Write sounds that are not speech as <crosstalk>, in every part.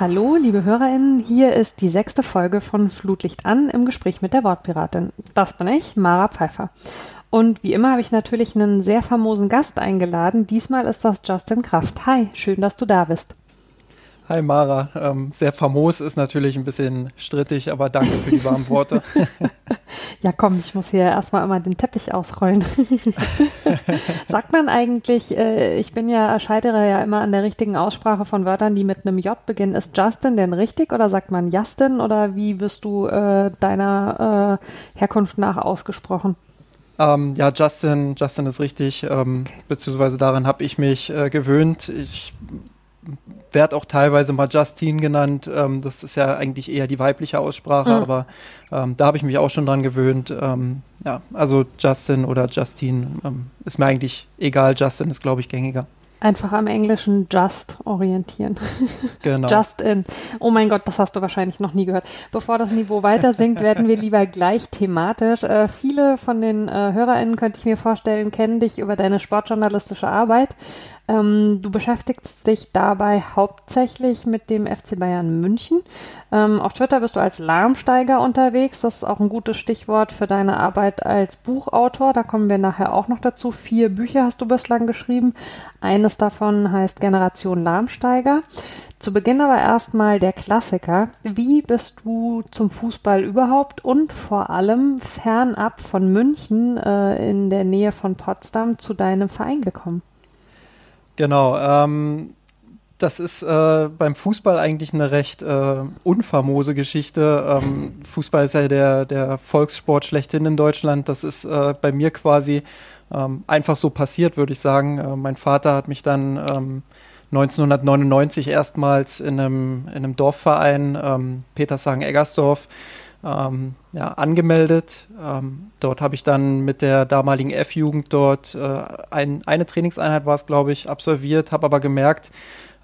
Hallo, liebe HörerInnen, hier ist die sechste Folge von Flutlicht an im Gespräch mit der Wortpiratin. Das bin ich, Mara Pfeiffer. Und wie immer habe ich natürlich einen sehr famosen Gast eingeladen. Diesmal ist das Justin Kraft. Hi, schön, dass du da bist. Hi Mara, ähm, sehr famos ist natürlich ein bisschen strittig, aber danke für die warmen Worte. <laughs> ja, komm, ich muss hier erstmal immer den Teppich ausrollen. <laughs> Sagt man eigentlich, äh, ich bin ja, scheitere ja immer an der richtigen Aussprache von Wörtern, die mit einem J beginnen. Ist Justin denn richtig oder sagt man Justin oder wie wirst du äh, deiner äh, Herkunft nach ausgesprochen? Ähm, ja, Justin, Justin ist richtig, ähm, okay. beziehungsweise daran habe ich mich äh, gewöhnt. Ich werde auch teilweise mal Justine genannt. Ähm, das ist ja eigentlich eher die weibliche Aussprache, mhm. aber ähm, da habe ich mich auch schon dran gewöhnt. Ähm, ja, also Justin oder Justine ähm, ist mir eigentlich egal. Justin ist, glaube ich, gängiger. Einfach am Englischen just orientieren. <laughs> Genau. just in. Oh mein Gott, das hast du wahrscheinlich noch nie gehört. Bevor das Niveau weiter sinkt, werden wir lieber gleich thematisch. Äh, viele von den äh, HörerInnen, könnte ich mir vorstellen, kennen dich über deine sportjournalistische Arbeit. Ähm, du beschäftigst dich dabei hauptsächlich mit dem FC Bayern München. Ähm, auf Twitter bist du als Lahmsteiger unterwegs. Das ist auch ein gutes Stichwort für deine Arbeit als Buchautor. Da kommen wir nachher auch noch dazu. Vier Bücher hast du bislang geschrieben. Eines davon heißt Generation Lahmsteiger. Zu Beginn aber erstmal der Klassiker. Wie bist du zum Fußball überhaupt und vor allem fernab von München äh, in der Nähe von Potsdam zu deinem Verein gekommen? Genau. Ähm, das ist äh, beim Fußball eigentlich eine recht äh, unfamose Geschichte. Ähm, Fußball ist ja der, der Volkssport schlechthin in Deutschland. Das ist äh, bei mir quasi ähm, einfach so passiert, würde ich sagen. Äh, mein Vater hat mich dann 1999 ähm, erstmals in einem, in einem Dorfverein, ähm, Petershagen-Eggersdorf, ähm, ja, angemeldet. Ähm, dort habe ich dann mit der damaligen F-Jugend dort äh, ein, eine Trainingseinheit war es, glaube ich, absolviert, habe aber gemerkt,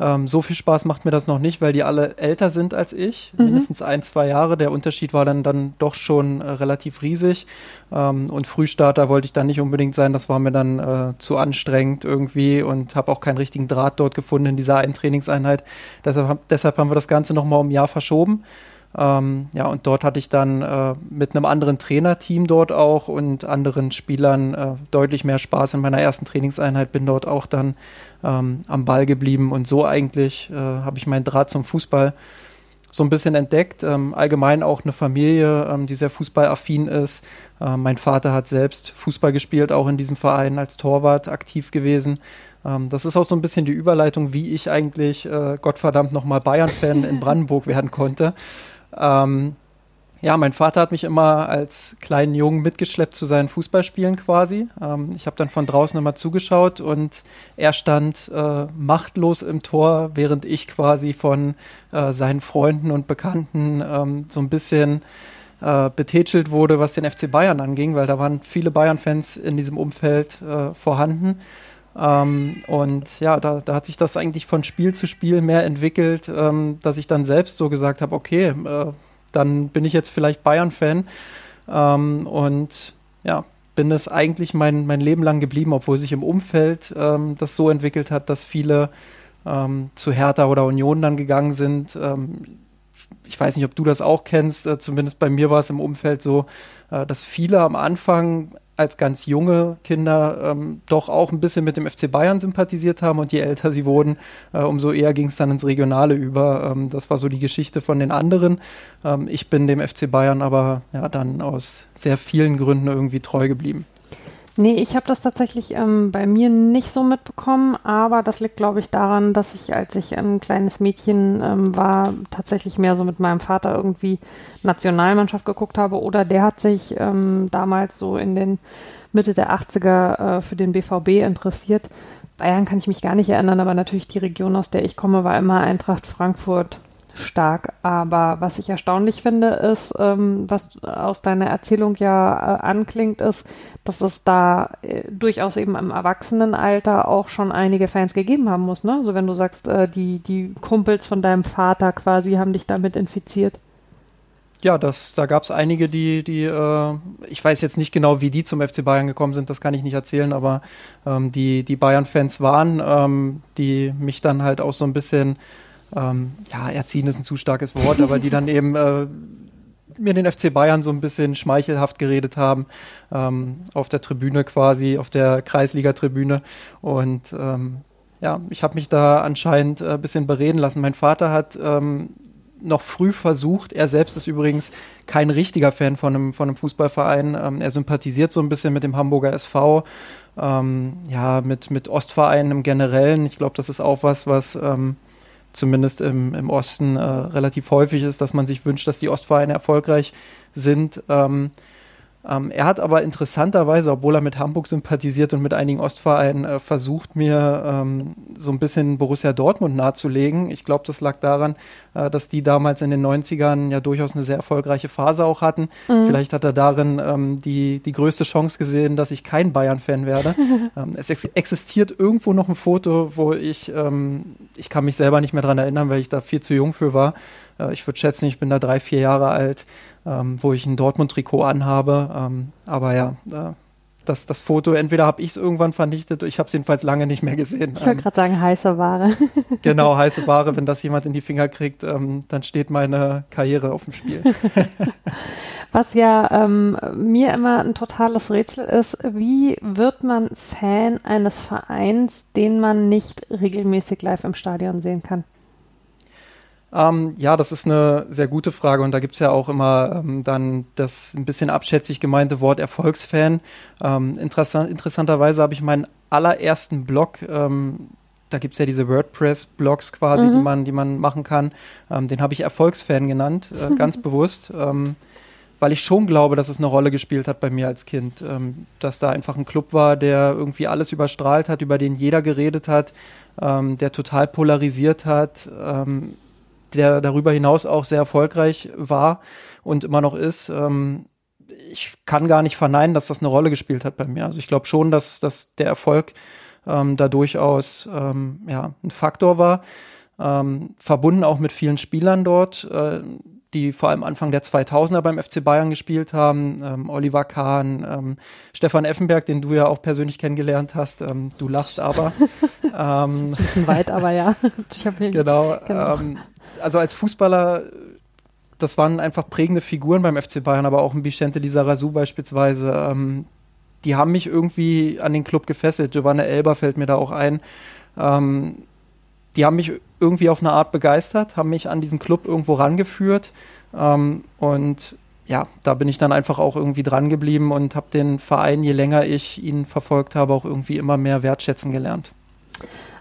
ähm, so viel Spaß macht mir das noch nicht, weil die alle älter sind als ich, mhm. mindestens ein, zwei Jahre. Der Unterschied war dann, dann doch schon äh, relativ riesig. Ähm, und Frühstarter wollte ich dann nicht unbedingt sein. Das war mir dann äh, zu anstrengend irgendwie und habe auch keinen richtigen Draht dort gefunden in dieser einen Trainingseinheit. Deshalb, deshalb haben wir das Ganze nochmal um ein Jahr verschoben. Ähm, ja, und dort hatte ich dann äh, mit einem anderen Trainerteam dort auch und anderen Spielern äh, deutlich mehr Spaß in meiner ersten Trainingseinheit, bin dort auch dann ähm, am Ball geblieben und so eigentlich äh, habe ich meinen Draht zum Fußball so ein bisschen entdeckt. Ähm, allgemein auch eine Familie, ähm, die sehr fußballaffin ist. Äh, mein Vater hat selbst Fußball gespielt, auch in diesem Verein als Torwart aktiv gewesen. Ähm, das ist auch so ein bisschen die Überleitung, wie ich eigentlich, äh, Gottverdammt, nochmal Bayern-Fan in <laughs> Brandenburg werden konnte. Ähm, ja, mein Vater hat mich immer als kleinen Jungen mitgeschleppt zu seinen Fußballspielen quasi. Ähm, ich habe dann von draußen immer zugeschaut und er stand äh, machtlos im Tor, während ich quasi von äh, seinen Freunden und Bekannten ähm, so ein bisschen äh, betätschelt wurde, was den FC Bayern anging, weil da waren viele Bayern-Fans in diesem Umfeld äh, vorhanden. Ähm, und ja, da, da, hat sich das eigentlich von Spiel zu Spiel mehr entwickelt, ähm, dass ich dann selbst so gesagt habe, okay, äh, dann bin ich jetzt vielleicht Bayern-Fan. Ähm, und ja, bin es eigentlich mein, mein Leben lang geblieben, obwohl sich im Umfeld ähm, das so entwickelt hat, dass viele ähm, zu Hertha oder Union dann gegangen sind. Ähm, ich weiß nicht, ob du das auch kennst, äh, zumindest bei mir war es im Umfeld so, äh, dass viele am Anfang als ganz junge Kinder ähm, doch auch ein bisschen mit dem FC Bayern sympathisiert haben und je älter sie wurden, äh, umso eher ging es dann ins Regionale über. Ähm, das war so die Geschichte von den anderen. Ähm, ich bin dem FC Bayern aber ja dann aus sehr vielen Gründen irgendwie treu geblieben. Nee, ich habe das tatsächlich ähm, bei mir nicht so mitbekommen, aber das liegt, glaube ich, daran, dass ich, als ich ein kleines Mädchen ähm, war, tatsächlich mehr so mit meinem Vater irgendwie Nationalmannschaft geguckt habe oder der hat sich ähm, damals so in den Mitte der 80er äh, für den BVB interessiert. Bayern kann ich mich gar nicht erinnern, aber natürlich die Region, aus der ich komme, war immer Eintracht Frankfurt stark. Aber was ich erstaunlich finde, ist, ähm, was aus deiner Erzählung ja äh, anklingt, ist, dass es da äh, durchaus eben im Erwachsenenalter auch schon einige Fans gegeben haben muss. Ne? So also wenn du sagst, äh, die, die Kumpels von deinem Vater quasi haben dich damit infiziert. Ja, das, da gab es einige, die, die, äh, ich weiß jetzt nicht genau, wie die zum FC Bayern gekommen sind, das kann ich nicht erzählen, aber ähm, die, die Bayern-Fans waren, ähm, die mich dann halt auch so ein bisschen ähm, ja, erziehen ist ein zu starkes Wort, aber die dann eben äh, mir den FC Bayern so ein bisschen schmeichelhaft geredet haben, ähm, auf der Tribüne quasi, auf der Kreisliga-Tribüne. Und ähm, ja, ich habe mich da anscheinend ein äh, bisschen bereden lassen. Mein Vater hat ähm, noch früh versucht, er selbst ist übrigens kein richtiger Fan von einem, von einem Fußballverein. Ähm, er sympathisiert so ein bisschen mit dem Hamburger SV, ähm, ja, mit, mit Ostvereinen im Generellen. Ich glaube, das ist auch was, was ähm, zumindest im, im Osten äh, relativ häufig ist, dass man sich wünscht, dass die Ostvereine erfolgreich sind. Ähm, ähm, er hat aber interessanterweise, obwohl er mit Hamburg sympathisiert und mit einigen Ostvereinen, äh, versucht, mir ähm, so ein bisschen Borussia Dortmund nahezulegen. Ich glaube, das lag daran, äh, dass die damals in den 90ern ja durchaus eine sehr erfolgreiche Phase auch hatten. Mhm. Vielleicht hat er darin ähm, die, die größte Chance gesehen, dass ich kein Bayern-Fan werde. <laughs> Ähm, es ex existiert irgendwo noch ein Foto, wo ich, ähm, ich kann mich selber nicht mehr dran erinnern, weil ich da viel zu jung für war. Äh, ich würde schätzen, ich bin da drei, vier Jahre alt ähm, wo ich ein Dortmund-Trikot anhabe. Ähm, aber ja, äh, das, das Foto, entweder habe ich es irgendwann vernichtet, ich habe es jedenfalls lange nicht mehr gesehen. Ich wollte ähm, gerade sagen, heiße Ware. <laughs> genau, heiße Ware. Wenn das jemand in die Finger kriegt, ähm, dann steht meine Karriere auf dem Spiel. <laughs> Was ja ähm, mir immer ein totales Rätsel ist, wie wird man Fan eines Vereins, den man nicht regelmäßig live im Stadion sehen kann? Ähm, ja, das ist eine sehr gute Frage und da gibt es ja auch immer ähm, dann das ein bisschen abschätzig gemeinte Wort Erfolgsfan. Ähm, interessant, interessanterweise habe ich meinen allerersten Blog, ähm, da gibt es ja diese WordPress-Blogs quasi, mhm. die, man, die man machen kann, ähm, den habe ich Erfolgsfan genannt, äh, <laughs> ganz bewusst ähm, weil ich schon glaube, dass es eine Rolle gespielt hat bei mir als Kind. Ähm, dass da einfach ein Club war, der irgendwie alles überstrahlt hat, über den jeder geredet hat, ähm, der total polarisiert hat, ähm, der darüber hinaus auch sehr erfolgreich war und immer noch ist. Ähm, ich kann gar nicht verneinen, dass das eine Rolle gespielt hat bei mir. Also ich glaube schon, dass, dass der Erfolg ähm, da durchaus ähm, ja, ein Faktor war. Ähm, verbunden auch mit vielen Spielern dort, äh, die vor allem Anfang der 2000er beim FC Bayern gespielt haben. Ähm, Oliver Kahn, ähm, Stefan Effenberg, den du ja auch persönlich kennengelernt hast. Ähm, du lachst aber. <laughs> ähm, ein bisschen weit, aber ja. <laughs> genau. genau. Ähm, also als Fußballer, das waren einfach prägende Figuren beim FC Bayern, aber auch ein Vicente Lizarazu beispielsweise. Ähm, die haben mich irgendwie an den Club gefesselt. Giovanna Elber fällt mir da auch ein. Ähm, die haben mich irgendwie auf eine Art begeistert, haben mich an diesen Club irgendwo rangeführt. Ähm, und ja, da bin ich dann einfach auch irgendwie dran geblieben und habe den Verein, je länger ich ihn verfolgt habe, auch irgendwie immer mehr wertschätzen gelernt.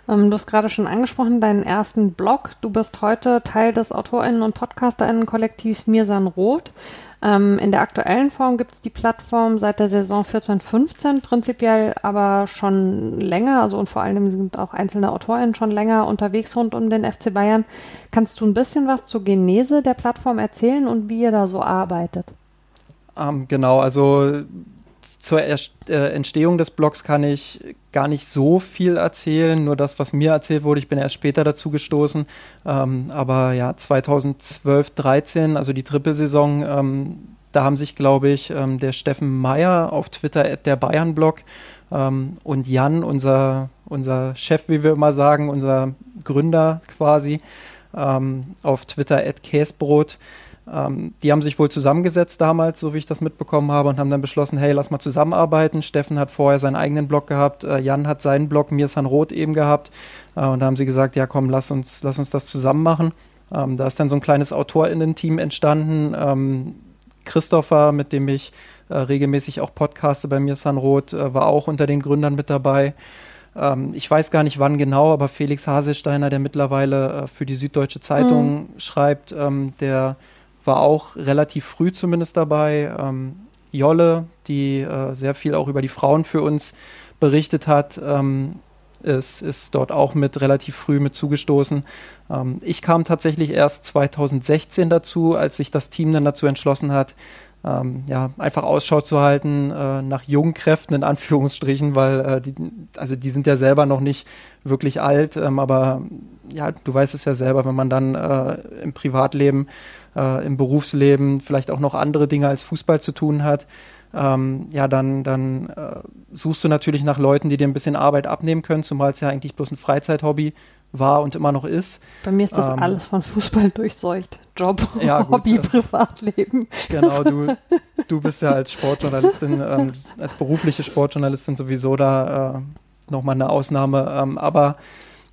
Ähm, du hast gerade schon angesprochen, deinen ersten Blog. Du bist heute Teil des AutorInnen- und PodcasterInnen-Kollektivs Mirsan Roth. Ähm, in der aktuellen Form gibt es die Plattform seit der Saison 14-15, prinzipiell aber schon länger, also und vor allem sind auch einzelne AutorInnen schon länger unterwegs rund um den FC Bayern. Kannst du ein bisschen was zur Genese der Plattform erzählen und wie ihr da so arbeitet? Ähm, genau, also zur äh, Entstehung des Blogs kann ich gar nicht so viel erzählen, nur das, was mir erzählt wurde. Ich bin erst später dazu gestoßen. Ähm, aber ja, 2012, 13, also die Trippelsaison, ähm, da haben sich, glaube ich, ähm, der Steffen Meyer auf Twitter, der Bayern-Blog, ähm, und Jan, unser, unser Chef, wie wir immer sagen, unser Gründer quasi, ähm, auf Twitter, Käsbrot, ähm, die haben sich wohl zusammengesetzt damals, so wie ich das mitbekommen habe, und haben dann beschlossen, hey, lass mal zusammenarbeiten. Steffen hat vorher seinen eigenen Blog gehabt, äh, Jan hat seinen Blog, Mirsan Roth eben gehabt. Äh, und da haben sie gesagt, ja komm, lass uns, lass uns das zusammen machen. Ähm, da ist dann so ein kleines AutorInnen-Team entstanden. Ähm, Christopher, mit dem ich äh, regelmäßig auch podcaste bei Mirsan Roth, äh, war auch unter den Gründern mit dabei ähm, ich weiß gar nicht wann genau, aber Felix Haselsteiner, der mittlerweile äh, für die Süddeutsche Zeitung mhm. schreibt, ähm, der war auch relativ früh zumindest dabei. Ähm, Jolle, die äh, sehr viel auch über die Frauen für uns berichtet hat, ähm, ist, ist dort auch mit relativ früh mit zugestoßen. Ähm, ich kam tatsächlich erst 2016 dazu, als sich das Team dann dazu entschlossen hat, ähm, ja, einfach Ausschau zu halten äh, nach jungen Kräften in Anführungsstrichen, weil äh, die, also die sind ja selber noch nicht wirklich alt, ähm, aber ja, du weißt es ja selber, wenn man dann äh, im Privatleben, äh, im Berufsleben vielleicht auch noch andere Dinge als Fußball zu tun hat, ähm, ja, dann, dann äh, suchst du natürlich nach Leuten, die dir ein bisschen Arbeit abnehmen können, zumal es ja eigentlich bloß ein Freizeithobby war und immer noch ist. Bei mir ist das ähm, alles von Fußball durchseucht. Job, <laughs> ja, gut, Hobby, also, Privatleben. Genau, du, <laughs> du bist ja als Sportjournalistin, ähm, als berufliche Sportjournalistin sowieso da äh, nochmal eine Ausnahme. Ähm, aber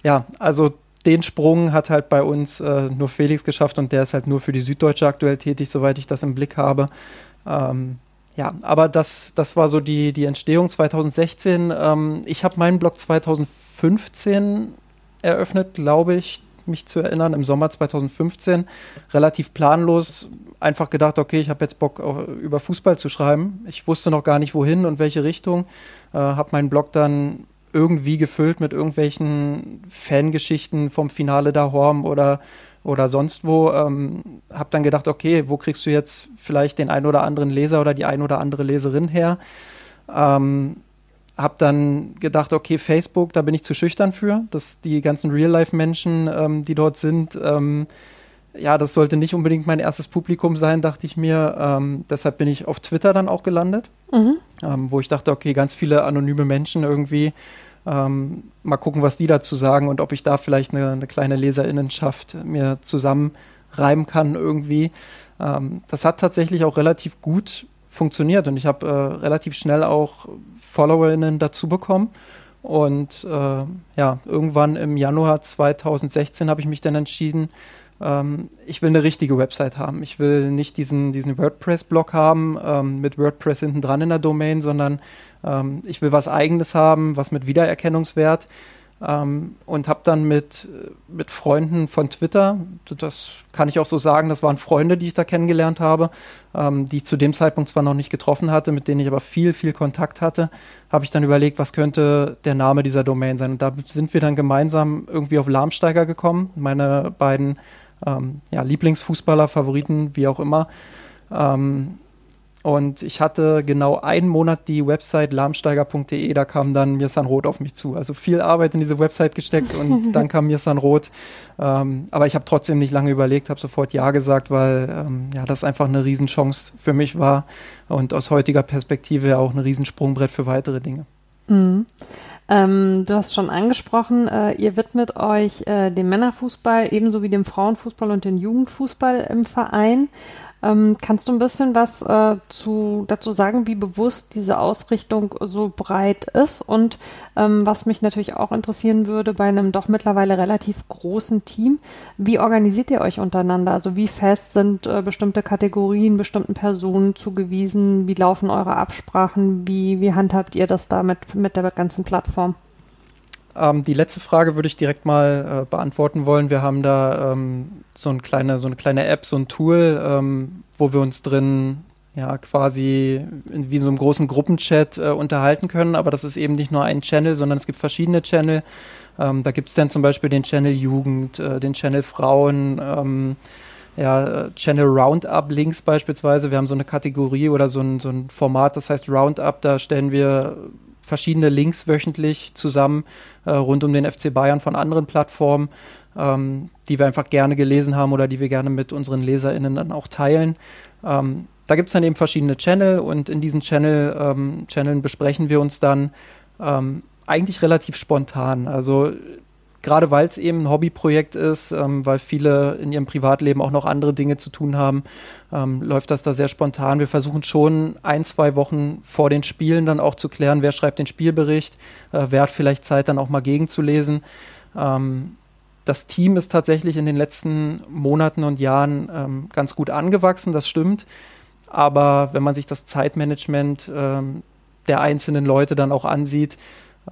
ja, also den Sprung hat halt bei uns äh, nur Felix geschafft und der ist halt nur für die Süddeutsche aktuell tätig, soweit ich das im Blick habe. Ähm, ja, aber das, das war so die, die Entstehung 2016. Ähm, ich habe meinen Blog 2015 eröffnet, glaube ich, mich zu erinnern, im Sommer 2015. Relativ planlos, einfach gedacht, okay, ich habe jetzt Bock, über Fußball zu schreiben. Ich wusste noch gar nicht, wohin und welche Richtung. Äh, habe meinen Blog dann irgendwie gefüllt mit irgendwelchen Fangeschichten vom Finale da Horm oder oder sonst wo. Ähm, habe dann gedacht, okay, wo kriegst du jetzt vielleicht den ein oder anderen Leser oder die ein oder andere Leserin her? Ähm, habe dann gedacht, okay, Facebook, da bin ich zu schüchtern für, dass die ganzen Real-Life-Menschen, ähm, die dort sind, ähm, ja, das sollte nicht unbedingt mein erstes Publikum sein, dachte ich mir. Ähm, deshalb bin ich auf Twitter dann auch gelandet, mhm. ähm, wo ich dachte, okay, ganz viele anonyme Menschen irgendwie. Ähm, mal gucken, was die dazu sagen und ob ich da vielleicht eine, eine kleine Leserinnenschaft mir zusammenreimen kann irgendwie. Ähm, das hat tatsächlich auch relativ gut funktioniert und ich habe äh, relativ schnell auch Followerinnen dazu bekommen. Und äh, ja, irgendwann im Januar 2016 habe ich mich dann entschieden, ähm, ich will eine richtige Website haben. Ich will nicht diesen, diesen WordPress-Blog haben ähm, mit WordPress hinten dran in der Domain, sondern ähm, ich will was Eigenes haben, was mit Wiedererkennungswert. Ähm, und habe dann mit, mit Freunden von Twitter, das kann ich auch so sagen, das waren Freunde, die ich da kennengelernt habe, ähm, die ich zu dem Zeitpunkt zwar noch nicht getroffen hatte, mit denen ich aber viel, viel Kontakt hatte, habe ich dann überlegt, was könnte der Name dieser Domain sein. Und da sind wir dann gemeinsam irgendwie auf Lahmsteiger gekommen, meine beiden ähm, ja, Lieblingsfußballer, Favoriten, wie auch immer. Ähm, und ich hatte genau einen Monat die Website lahmsteiger.de, da kam dann Mirsan Roth auf mich zu. Also viel Arbeit in diese Website gesteckt und <laughs> dann kam Mirsan Roth. Ähm, aber ich habe trotzdem nicht lange überlegt, habe sofort Ja gesagt, weil ähm, ja, das einfach eine Riesenchance für mich war und aus heutiger Perspektive auch ein Riesensprungbrett für weitere Dinge. Mhm. Ähm, du hast schon angesprochen, äh, ihr widmet euch äh, dem Männerfußball ebenso wie dem Frauenfußball und dem Jugendfußball im Verein. Ähm, kannst du ein bisschen was äh, zu, dazu sagen, wie bewusst diese Ausrichtung so breit ist? Und ähm, was mich natürlich auch interessieren würde, bei einem doch mittlerweile relativ großen Team, wie organisiert ihr euch untereinander? Also wie fest sind äh, bestimmte Kategorien, bestimmten Personen zugewiesen? Wie laufen eure Absprachen? Wie, wie handhabt ihr das da mit, mit der ganzen Plattform? Ähm, die letzte Frage würde ich direkt mal äh, beantworten wollen. Wir haben da ähm, so, eine kleine, so eine kleine App, so ein Tool, ähm, wo wir uns drin ja quasi in, wie in so einem großen Gruppenchat äh, unterhalten können. Aber das ist eben nicht nur ein Channel, sondern es gibt verschiedene Channel. Ähm, da gibt es dann zum Beispiel den Channel Jugend, äh, den Channel Frauen ähm, ja, Channel Roundup Links beispielsweise. Wir haben so eine Kategorie oder so ein, so ein Format, das heißt Roundup. Da stellen wir verschiedene Links wöchentlich zusammen äh, rund um den FC Bayern von anderen Plattformen, ähm, die wir einfach gerne gelesen haben oder die wir gerne mit unseren LeserInnen dann auch teilen. Ähm, da gibt es dann eben verschiedene Channel und in diesen Channel, ähm, Channeln besprechen wir uns dann ähm, eigentlich relativ spontan. Also gerade weil es eben ein Hobbyprojekt ist, ähm, weil viele in ihrem Privatleben auch noch andere Dinge zu tun haben, ähm, läuft das da sehr spontan. Wir versuchen schon ein, zwei Wochen vor den Spielen dann auch zu klären, wer schreibt den Spielbericht, äh, wer hat vielleicht Zeit dann auch mal gegenzulesen. Ähm, das Team ist tatsächlich in den letzten Monaten und Jahren ähm, ganz gut angewachsen, das stimmt. Aber wenn man sich das Zeitmanagement ähm, der einzelnen Leute dann auch ansieht,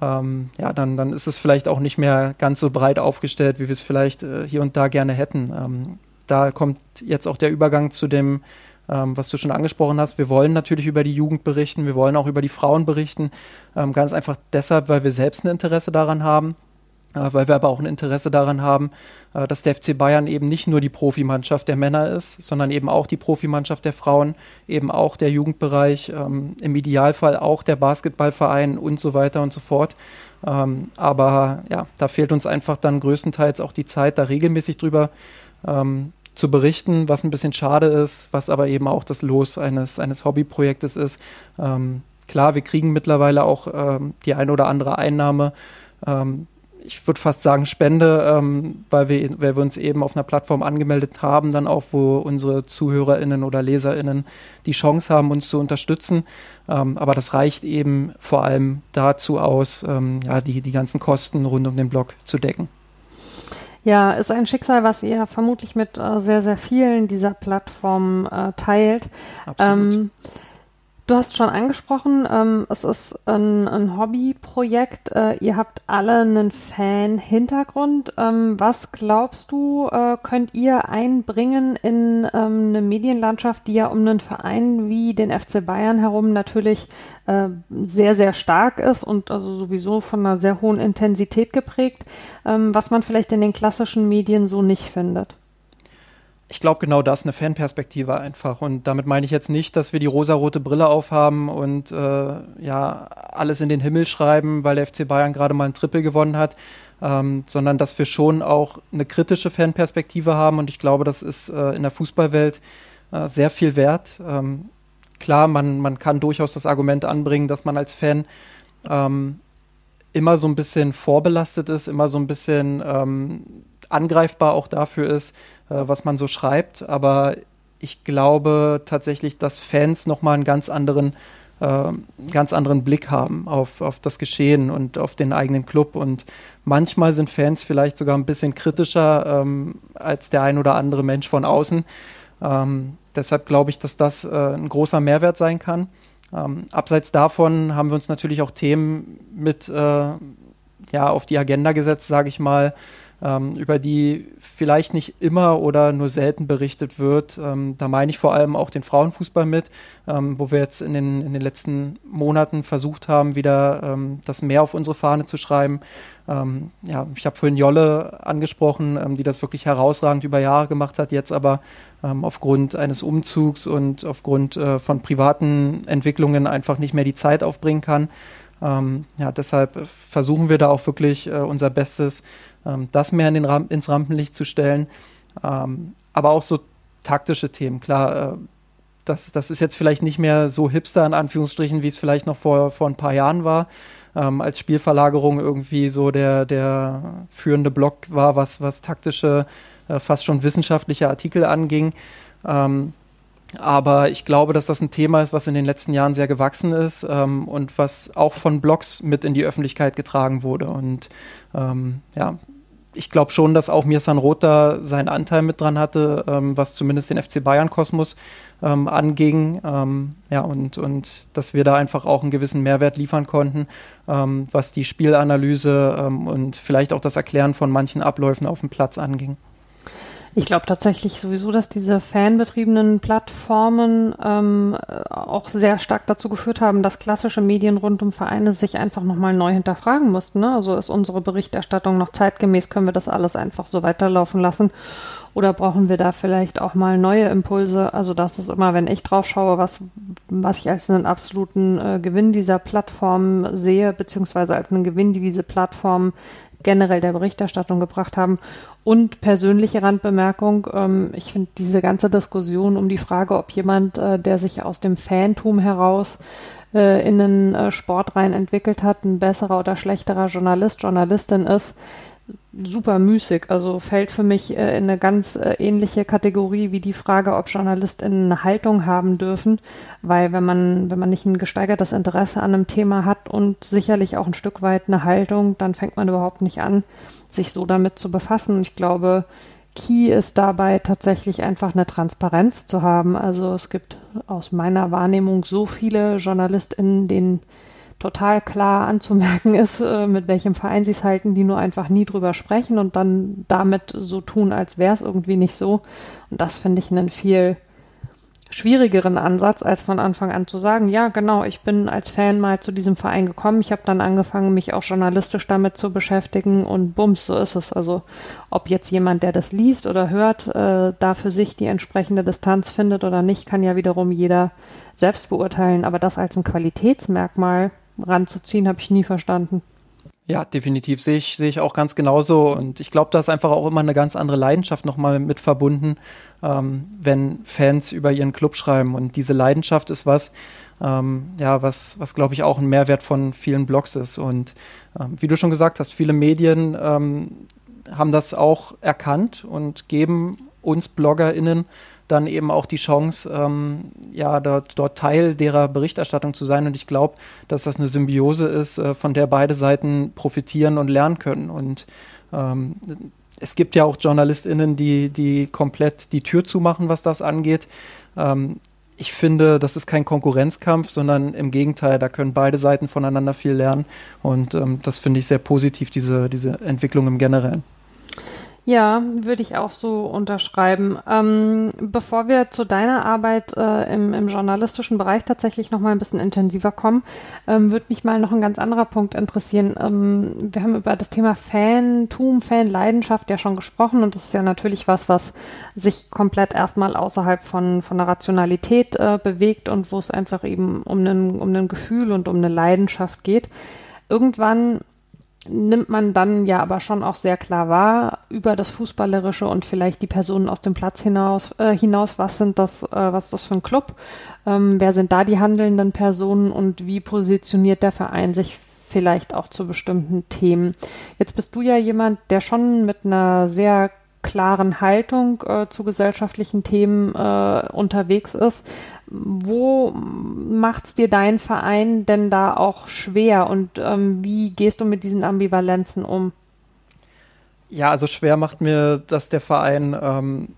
ähm, ja, dann, dann ist es vielleicht auch nicht mehr ganz so breit aufgestellt, wie wir es vielleicht äh, hier und da gerne hätten. Ähm, da kommt jetzt auch der Übergang zu dem, ähm, was du schon angesprochen hast. Wir wollen natürlich über die Jugend berichten, wir wollen auch über die Frauen berichten, ähm, ganz einfach deshalb, weil wir selbst ein Interesse daran haben. Weil wir aber auch ein Interesse daran haben, äh, dass der FC Bayern eben nicht nur die Profimannschaft der Männer ist, sondern eben auch die Profimannschaft der Frauen, eben auch der Jugendbereich, ähm, im Idealfall auch der Basketballverein und so weiter und so fort. Ähm, aber ja, da fehlt uns einfach dann größtenteils auch die Zeit, da regelmäßig drüber ähm, zu berichten, was ein bisschen schade ist, was aber eben auch das Los eines, eines Hobbyprojektes ist. Klar, wir kriegen mittlerweile auch die eine oder andere Einnahme. Ich würde fast sagen Spende, ähm, weil, wir, weil wir uns eben auf einer Plattform angemeldet haben, dann auch, wo unsere ZuhörerInnen oder LeserInnen die Chance haben, uns zu unterstützen. Ähm, aber das reicht eben vor allem dazu aus, ähm, ja, die, die ganzen Kosten rund um den Blog zu decken. Ja, ist ein Schicksal, was ihr vermutlich mit äh, sehr, sehr vielen dieser Plattformen äh, teilt. Absolut. Du hast schon angesprochen, ähm, es ist ein, ein Hobbyprojekt. Äh, ihr habt alle einen Fan-Hintergrund. Ähm, was glaubst du, äh, könnt ihr einbringen in ähm, eine Medienlandschaft, die ja um einen Verein wie den FC Bayern herum natürlich äh, sehr, sehr stark ist und also sowieso von einer sehr hohen Intensität geprägt, ähm, was man vielleicht in den klassischen Medien so nicht findet? Ich glaube genau das, eine Fanperspektive einfach. Und damit meine ich jetzt nicht, dass wir die rosarote Brille aufhaben und äh, ja alles in den Himmel schreiben, weil der FC Bayern gerade mal ein Triple gewonnen hat, ähm, sondern dass wir schon auch eine kritische Fanperspektive haben. Und ich glaube, das ist äh, in der Fußballwelt äh, sehr viel wert. Ähm, klar, man, man kann durchaus das Argument anbringen, dass man als Fan ähm, immer so ein bisschen vorbelastet ist, immer so ein bisschen ähm, angreifbar auch dafür ist, äh, was man so schreibt. Aber ich glaube tatsächlich, dass Fans nochmal einen ganz anderen, äh, ganz anderen Blick haben auf, auf das Geschehen und auf den eigenen Club. Und manchmal sind Fans vielleicht sogar ein bisschen kritischer ähm, als der ein oder andere Mensch von außen. Ähm, deshalb glaube ich, dass das äh, ein großer Mehrwert sein kann. Ähm, abseits davon haben wir uns natürlich auch Themen mit äh, ja, auf die Agenda gesetzt, sage ich mal, über die vielleicht nicht immer oder nur selten berichtet wird. Ähm, da meine ich vor allem auch den Frauenfußball mit, ähm, wo wir jetzt in den, in den letzten Monaten versucht haben, wieder ähm, das mehr auf unsere Fahne zu schreiben. Ähm, ja, ich habe vorhin Jolle angesprochen, ähm, die das wirklich herausragend über Jahre gemacht hat, jetzt aber aufgrund eines Umzugs und aufgrund äh, von privaten Entwicklungen einfach nicht mehr die Zeit aufbringen kann. Ähm, ja, deshalb versuchen wir da auch wirklich äh, unser Bestes, ähm, das mehr in Ram ins Rampenlicht zu stellen. Ähm, aber auch so taktische Themen, klar. Äh, das, das ist jetzt vielleicht nicht mehr so hipster in Anführungsstrichen, wie es vielleicht noch vor, vor ein paar Jahren war. Ähm, als Spielverlagerung irgendwie so der, der führende Block war, was, was taktische, äh, fast schon wissenschaftliche Artikel anging. Ähm, aber ich glaube, dass das ein Thema ist, was in den letzten Jahren sehr gewachsen ist ähm, und was auch von Blogs mit in die Öffentlichkeit getragen wurde. Und ähm, ja, ich glaube schon, dass auch Mirsan Roth da seinen Anteil mit dran hatte, ähm, was zumindest den FC Bayern-Kosmos ähm, anging. Ähm, ja, und, und dass wir da einfach auch einen gewissen Mehrwert liefern konnten, ähm, was die Spielanalyse und vielleicht auch das Erklären von manchen Abläufen auf dem Platz anging. Ich glaube tatsächlich sowieso, dass diese fanbetriebenen Plattformen ähm, auch sehr stark dazu geführt haben, dass klassische Medien rund um Vereine sich einfach nochmal neu hinterfragen mussten. Ne? Also ist unsere Berichterstattung noch zeitgemäß? Können wir das alles einfach so weiterlaufen lassen? Oder brauchen wir da vielleicht auch mal neue Impulse? Also das ist immer, wenn ich drauf schaue, was, was ich als einen absoluten äh, Gewinn dieser Plattform sehe, beziehungsweise als einen Gewinn, die diese Plattform generell der Berichterstattung gebracht haben. Und persönliche Randbemerkung, ähm, ich finde diese ganze Diskussion um die Frage, ob jemand, äh, der sich aus dem Fantum heraus äh, in den äh, Sport rein entwickelt hat, ein besserer oder schlechterer Journalist, Journalistin ist, super müßig. Also fällt für mich äh, in eine ganz äh, ähnliche Kategorie wie die Frage, ob JournalistInnen eine Haltung haben dürfen. Weil wenn man, wenn man nicht ein gesteigertes Interesse an einem Thema hat und sicherlich auch ein Stück weit eine Haltung, dann fängt man überhaupt nicht an, sich so damit zu befassen. Ich glaube, Key ist dabei tatsächlich einfach eine Transparenz zu haben. Also es gibt aus meiner Wahrnehmung so viele JournalistInnen, denen total klar anzumerken ist, äh, mit welchem Verein sie es halten, die nur einfach nie drüber sprechen und dann damit so tun, als wäre es irgendwie nicht so. Und das finde ich einen viel schwierigeren Ansatz, als von Anfang an zu sagen, ja, genau, ich bin als Fan mal zu diesem Verein gekommen, ich habe dann angefangen, mich auch journalistisch damit zu beschäftigen und bums, so ist es. Also ob jetzt jemand, der das liest oder hört, äh, da für sich die entsprechende Distanz findet oder nicht, kann ja wiederum jeder selbst beurteilen. Aber das als ein Qualitätsmerkmal ranzuziehen, habe ich nie verstanden. Ja, definitiv sehe ich, sehe ich auch ganz genauso. Und ich glaube, da ist einfach auch immer eine ganz andere Leidenschaft nochmal mit verbunden, ähm, wenn Fans über ihren Club schreiben. Und diese Leidenschaft ist was, ähm, ja, was, was glaube ich auch ein Mehrwert von vielen Blogs ist. Und ähm, wie du schon gesagt hast, viele Medien ähm, haben das auch erkannt und geben uns BloggerInnen dann eben auch die Chance, ähm, ja, dort, dort Teil derer Berichterstattung zu sein. Und ich glaube, dass das eine Symbiose ist, äh, von der beide Seiten profitieren und lernen können. Und ähm, es gibt ja auch JournalistInnen, die, die komplett die Tür zumachen, was das angeht. Ähm, ich finde, das ist kein Konkurrenzkampf, sondern im Gegenteil, da können beide Seiten voneinander viel lernen. Und ähm, das finde ich sehr positiv, diese, diese Entwicklung im Generellen. Ja, würde ich auch so unterschreiben. Ähm, bevor wir zu deiner Arbeit äh, im, im, journalistischen Bereich tatsächlich noch mal ein bisschen intensiver kommen, ähm, würde mich mal noch ein ganz anderer Punkt interessieren. Ähm, wir haben über das Thema Fantum, Fanleidenschaft ja schon gesprochen und das ist ja natürlich was, was sich komplett erstmal außerhalb von, von der Rationalität äh, bewegt und wo es einfach eben um ein um Gefühl und um eine Leidenschaft geht. Irgendwann nimmt man dann ja aber schon auch sehr klar wahr über das Fußballerische und vielleicht die Personen aus dem Platz hinaus, äh, hinaus was sind das, äh, was ist das für ein Club, ähm, wer sind da die handelnden Personen und wie positioniert der Verein sich vielleicht auch zu bestimmten Themen. Jetzt bist du ja jemand, der schon mit einer sehr klaren Haltung äh, zu gesellschaftlichen Themen äh, unterwegs ist. Wo macht es dir dein Verein denn da auch schwer und ähm, wie gehst du mit diesen Ambivalenzen um? Ja, also schwer macht mir das der Verein ähm,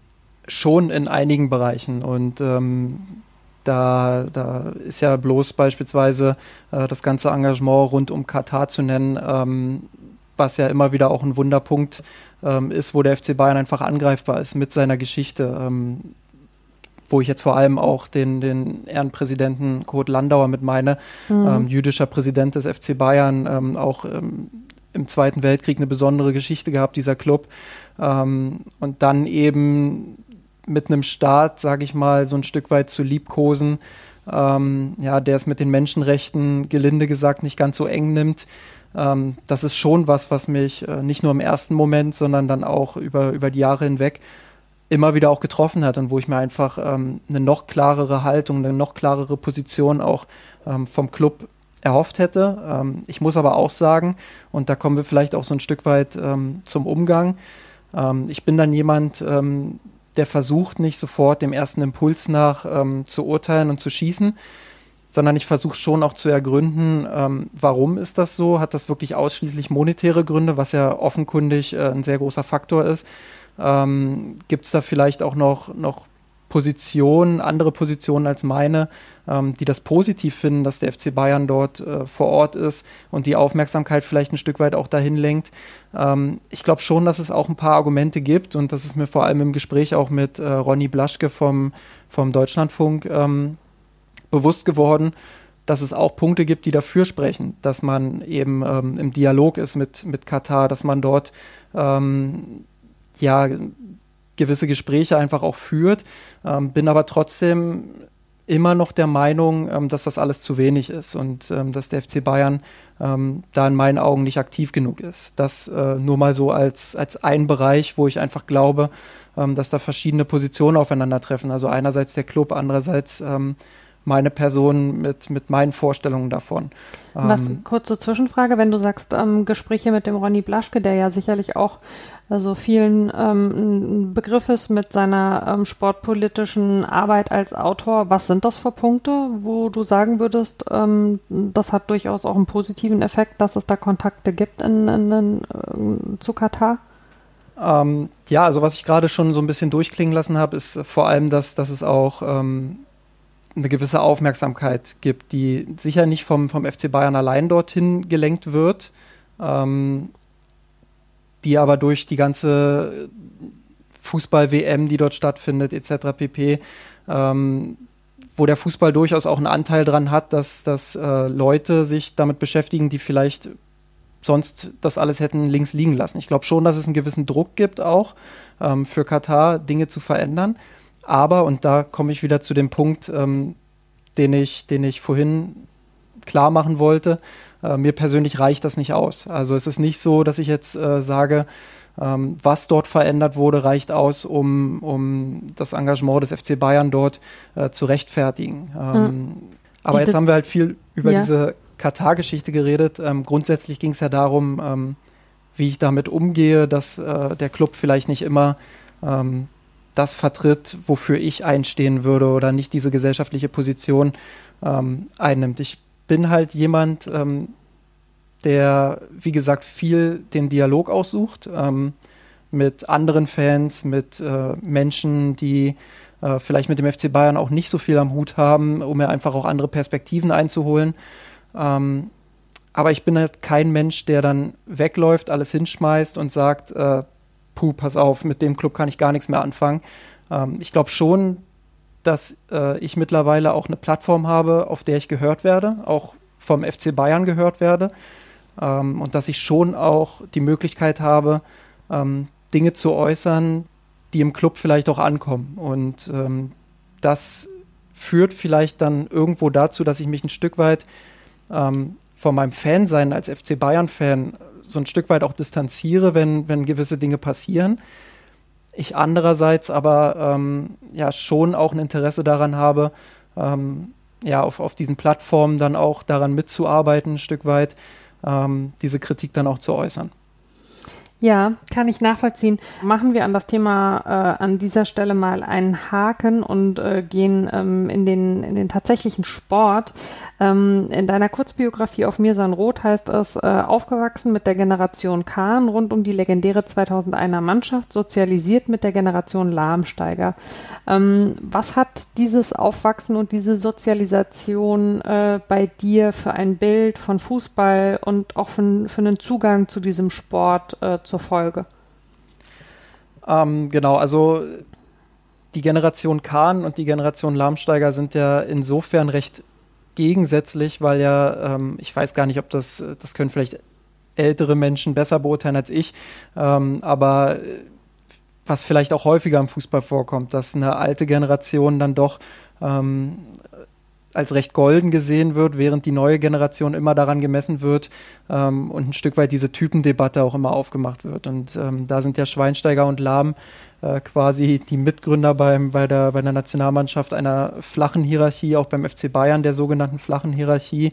schon in einigen Bereichen und ähm, da, da ist ja bloß beispielsweise äh, das ganze Engagement rund um Katar zu nennen, ähm, was ja immer wieder auch ein Wunderpunkt ähm, ist, wo der FC Bayern einfach angreifbar ist mit seiner Geschichte. Ähm, wo ich jetzt vor allem auch den, den Ehrenpräsidenten Kurt Landauer mit meine, mhm. ähm, jüdischer Präsident des FC Bayern, ähm, auch ähm, im Zweiten Weltkrieg eine besondere Geschichte gehabt, dieser Club. Ähm, und dann eben mit einem Staat, sage ich mal, so ein Stück weit zu liebkosen, ähm, ja, der es mit den Menschenrechten gelinde gesagt nicht ganz so eng nimmt ähm, das ist schon was, was mich äh, nicht nur im ersten Moment, sondern dann auch über, über die Jahre hinweg immer wieder auch getroffen hat und wo ich mir einfach ähm, eine noch klarere Haltung, eine noch klarere Position auch ähm, vom Club erhofft hätte. Ähm, ich muss aber auch sagen, und da kommen wir vielleicht auch so ein Stück weit ähm, zum Umgang, ähm, ich bin dann jemand, der versucht nicht sofort dem ersten Impuls nach zu urteilen und zu schießen, sondern ich versuche schon auch zu ergründen, ähm, warum ist das so? Hat das wirklich ausschließlich monetäre Gründe, was ja offenkundig äh, ein sehr großer Faktor ist? Ähm, Gibt es da vielleicht auch noch, noch Positionen, andere Positionen als meine, ähm, die das positiv finden, dass der FC Bayern dort äh, vor Ort ist und die Aufmerksamkeit vielleicht ein Stück weit auch dahin lenkt. Ähm, ich glaube schon, dass es auch ein paar Argumente gibt und das ist mir vor allem im Gespräch auch mit äh, Ronny Blaschke vom, vom Deutschlandfunk ähm, bewusst geworden, dass es auch Punkte gibt, die dafür sprechen, dass man eben ähm, im Dialog ist mit, mit Katar, dass man dort ähm, ja gewisse Gespräche einfach auch führt, ähm, bin aber trotzdem immer noch der Meinung, ähm, dass das alles zu wenig ist und ähm, dass der FC Bayern ähm, da in meinen Augen nicht aktiv genug ist. Das äh, nur mal so als, als ein Bereich, wo ich einfach glaube, dass da verschiedene Positionen aufeinandertreffen. Also einerseits der Club, andererseits meine Person mit, mit meinen Vorstellungen davon. Was, ähm, kurze Zwischenfrage, wenn du sagst, ähm, Gespräche mit dem Ronny Blaschke, der ja sicherlich auch also vielen ähm, Begriff ist mit seiner ähm, sportpolitischen Arbeit als Autor, was sind das für Punkte, wo du sagen würdest, ähm, das hat durchaus auch einen positiven Effekt, dass es da Kontakte gibt in, in, in, äh, zu Katar? Ähm, ja, also was ich gerade schon so ein bisschen durchklingen lassen habe, ist vor allem, dass, dass es auch ähm, eine gewisse Aufmerksamkeit gibt, die sicher nicht vom, vom FC Bayern allein dorthin gelenkt wird, ähm, die aber durch die ganze Fußball-WM, die dort stattfindet, etc. pp., ähm, wo der Fußball durchaus auch einen Anteil dran hat, dass, dass äh, Leute sich damit beschäftigen, die vielleicht sonst das alles hätten links liegen lassen. Ich glaube schon, dass es einen gewissen Druck gibt auch ähm, für Katar, Dinge zu verändern. Aber, und da komme ich wieder zu dem Punkt, ähm, den, ich, den ich vorhin klar machen wollte, äh, mir persönlich reicht das nicht aus. Also es ist nicht so, dass ich jetzt äh, sage, ähm, was dort verändert wurde, reicht aus, um, um das Engagement des FC Bayern dort äh, zu rechtfertigen. Ähm, mhm. Aber die jetzt haben wir halt viel über ja. diese Katar-Geschichte geredet. Ähm, grundsätzlich ging es ja darum, ähm, wie ich damit umgehe, dass äh, der Club vielleicht nicht immer ähm, das vertritt, wofür ich einstehen würde oder nicht diese gesellschaftliche Position ähm, einnimmt. Ich bin halt jemand, ähm, der, wie gesagt, viel den Dialog aussucht ähm, mit anderen Fans, mit äh, Menschen, die äh, vielleicht mit dem FC Bayern auch nicht so viel am Hut haben, um mir einfach auch andere Perspektiven einzuholen. Ähm, aber ich bin halt kein Mensch, der dann wegläuft, alles hinschmeißt und sagt, äh, puh, pass auf, mit dem Club kann ich gar nichts mehr anfangen. Ähm, ich glaube schon, dass äh, ich mittlerweile auch eine Plattform habe, auf der ich gehört werde, auch vom FC Bayern gehört werde. Ähm, und dass ich schon auch die Möglichkeit habe, ähm, Dinge zu äußern, die im Club vielleicht auch ankommen. Und ähm, das führt vielleicht dann irgendwo dazu, dass ich mich ein Stück weit ähm, von meinem Fansein als FC Bayern-Fan so ein Stück weit auch distanziere, wenn, wenn gewisse Dinge passieren. Ich andererseits aber ähm, ja schon auch ein Interesse daran habe, ähm, ja, auf, auf diesen Plattformen dann auch daran mitzuarbeiten, ein Stück weit, ähm, diese Kritik dann auch zu äußern. Ja, kann ich nachvollziehen. Machen wir an das Thema äh, an dieser Stelle mal einen Haken und äh, gehen ähm, in, den, in den tatsächlichen Sport. Ähm, in deiner Kurzbiografie auf Mirsan Roth heißt es, äh, aufgewachsen mit der Generation Kahn rund um die legendäre 2001er Mannschaft, sozialisiert mit der Generation Lahmsteiger. Ähm, was hat dieses Aufwachsen und diese Sozialisation äh, bei dir für ein Bild von Fußball und auch für, für einen Zugang zu diesem Sport äh, zur Folge? Ähm, genau, also die Generation Kahn und die Generation Lahmsteiger sind ja insofern recht gegensätzlich, weil ja, ähm, ich weiß gar nicht, ob das, das können vielleicht ältere Menschen besser beurteilen als ich, ähm, aber was vielleicht auch häufiger im Fußball vorkommt, dass eine alte Generation dann doch ähm, als recht golden gesehen wird, während die neue Generation immer daran gemessen wird ähm, und ein Stück weit diese Typendebatte auch immer aufgemacht wird. Und ähm, da sind ja Schweinsteiger und Lahm äh, quasi die Mitgründer beim, bei, der, bei der Nationalmannschaft einer flachen Hierarchie, auch beim FC Bayern der sogenannten flachen Hierarchie